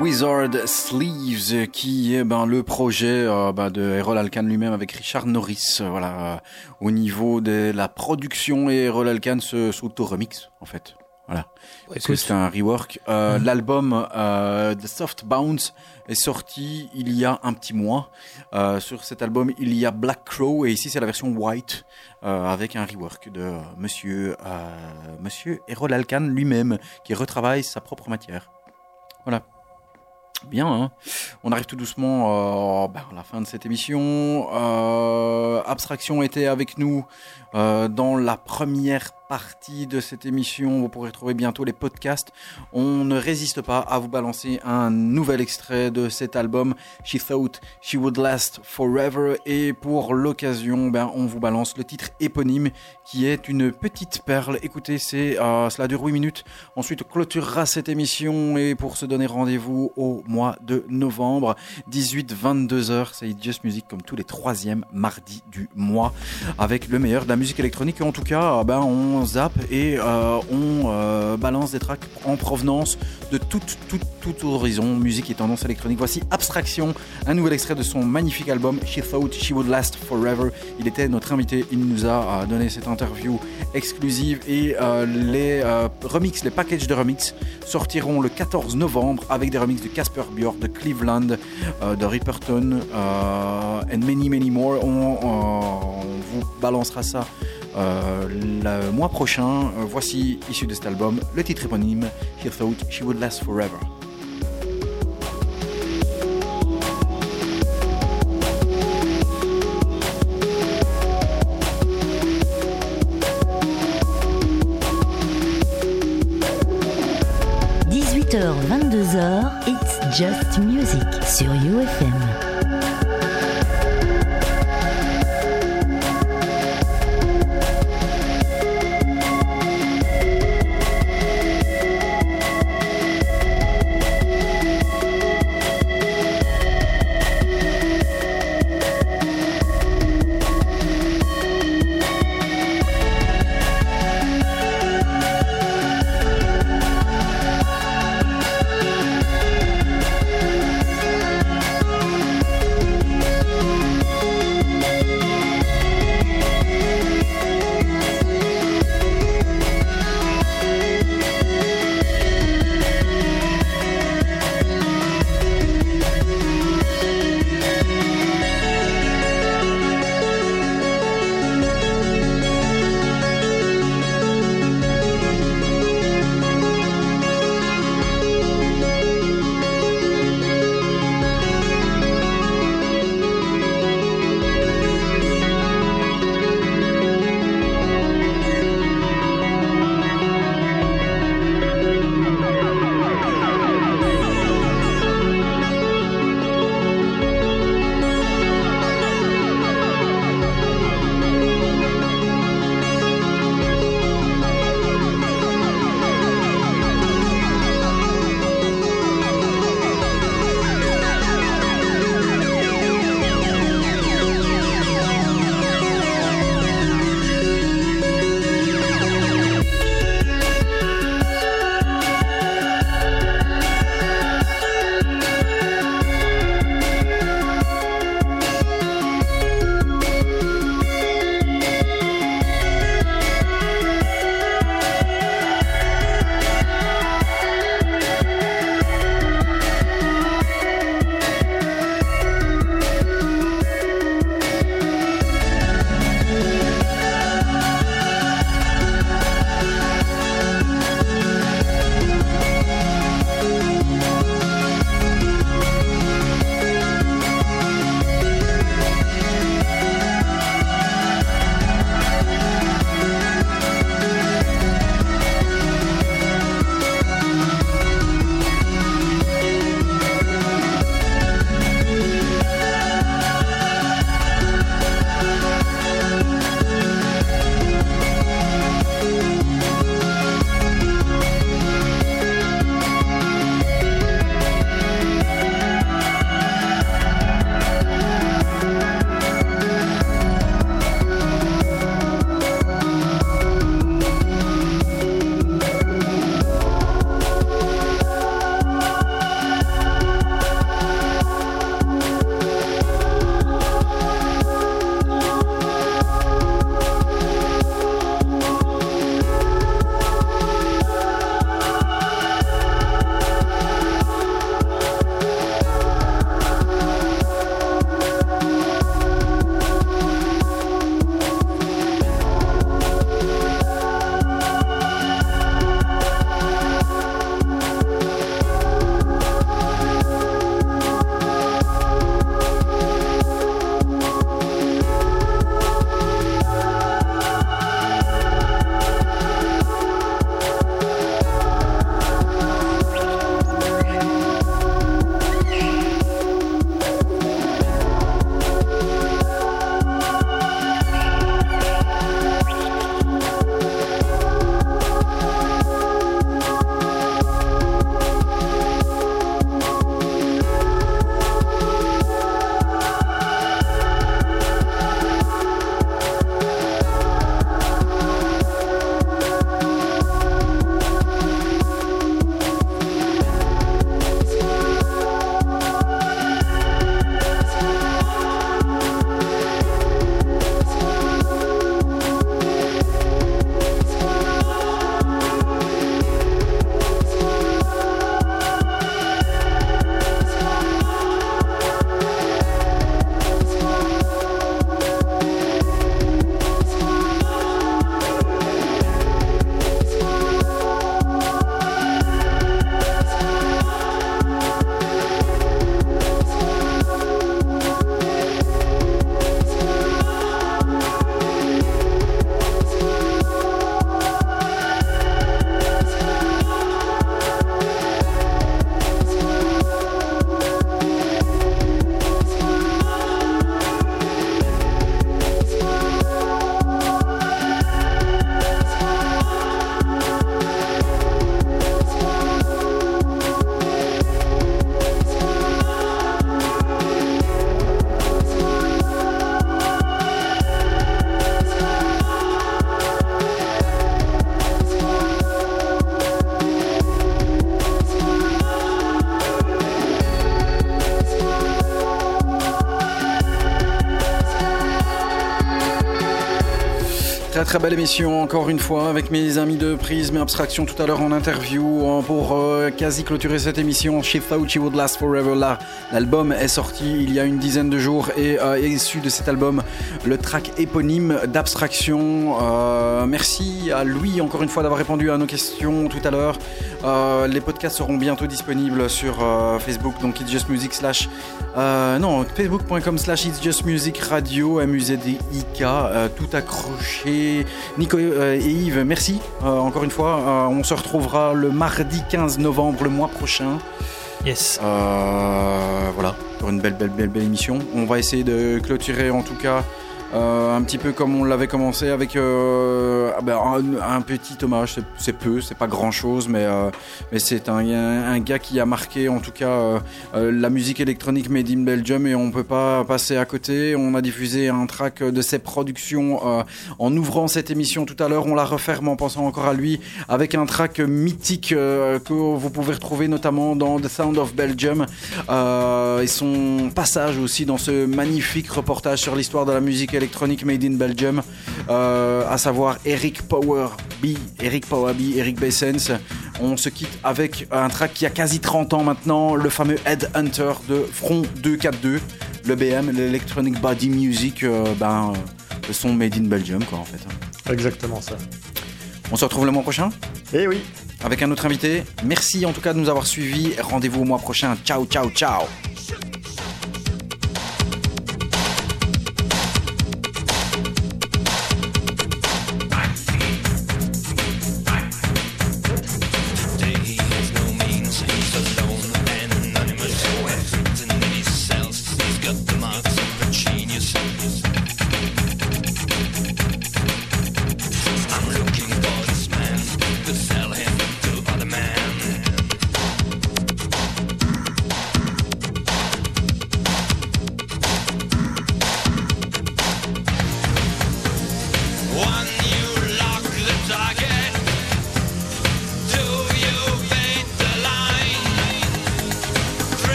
Wizard Sleeves, qui est ben, le projet euh, ben, de Errol Alkan lui-même avec Richard Norris. euh, voilà, euh, au niveau de la production, et Errol Alkan se s'auto-remix, en fait. Voilà. Parce que c'est un rework. Euh, L'album euh, The Soft Bounce est sorti il y a un petit mois. Euh, sur cet album, il y a Black Crow et ici c'est la version white avec un rework de Monsieur Monsieur Errol Alkan lui-même qui retravaille sa propre matière. Voilà. Bien, hein on arrive tout doucement euh, ben, à la fin de cette émission. Euh, Abstraction était avec nous euh, dans la première partie de cette émission. Vous pourrez trouver bientôt les podcasts. On ne résiste pas à vous balancer un nouvel extrait de cet album, She Thought She Would Last Forever. Et pour l'occasion, ben, on vous balance le titre éponyme qui est une petite perle. Écoutez, c'est, euh, cela dure 8 minutes. Ensuite, clôturera cette émission et pour se donner rendez-vous au mois de novembre, 18-22 heures, c'est It's Just Music comme tous les troisièmes mardis du mois avec le meilleur de la musique électronique. En tout cas, ben, on zappe et euh, on euh, balance des tracks en provenance de tout, tout, tout horizon, musique et tendance électronique. Voici Abstraction, un nouvel extrait de son magnifique album She Thought She Would Last Forever. Il était notre invité, il nous a euh, donné cette interview exclusive et euh, les euh, remix, les packages de remix sortiront le 14 novembre avec des remix de Casper Björk, de Cleveland, euh, de Ripperton euh, and many many more. On, on vous balancera ça euh, le mois prochain. Euh, voici issu de cet album le titre éponyme She Thought She Would Last Forever. h 22h, It's Just Music sur UFM. Très belle émission encore une fois avec mes amis de Prisme et Abstraction tout à l'heure en interview pour euh, quasi clôturer cette émission chez Fauci Would Last Forever. Là, l'album est sorti il y a une dizaine de jours et euh, est issu de cet album le track éponyme d'Abstraction. Euh, merci à Louis encore une fois d'avoir répondu à nos questions tout à l'heure. Les podcasts seront bientôt disponibles sur Facebook donc It's Just Music slash euh, non facebook.com slash It's Just Music Radio MUZIK euh, tout accroché. Nico euh, et Yves, merci euh, encore une fois. On se retrouvera le mardi 15 novembre, le mois prochain. Yes. Voilà, pour une belle, belle, belle, belle émission. On va essayer de clôturer en tout cas un petit peu comme on l'avait commencé avec ah ben, un, petit hommage. C'est- peu, c'est pas grand chose, mais, euh, mais c'est un, gars qui a marqué en tout cas euh, euh, la musique électronique made in Belgium et on peut pas passer à côté. On a diffusé un track de ses productions en ouvrant cette émission tout à l'heure. On la referme en pensant encore à lui avec un track mythique que vous pouvez retrouver notamment dans The Sound of Belgium et son passage aussi dans ce magnifique reportage sur l'histoire de la musique électronique made in Belgium, à savoir Eric Power B, Eric Power B, Eric Bessens. On se quitte avec un track qui a quasi 30 ans maintenant, le fameux Headhunter de Front 242, le BM, l'Electronic Body Music, euh, ben, euh, le son made in Belgium quoi en fait. Exactement ça. On se retrouve le mois prochain? Eh oui, avec un autre invité. Merci en tout cas de nous avoir suivis. Rendez-vous au mois prochain. Ciao, ciao, ciao.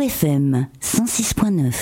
UFM 106.9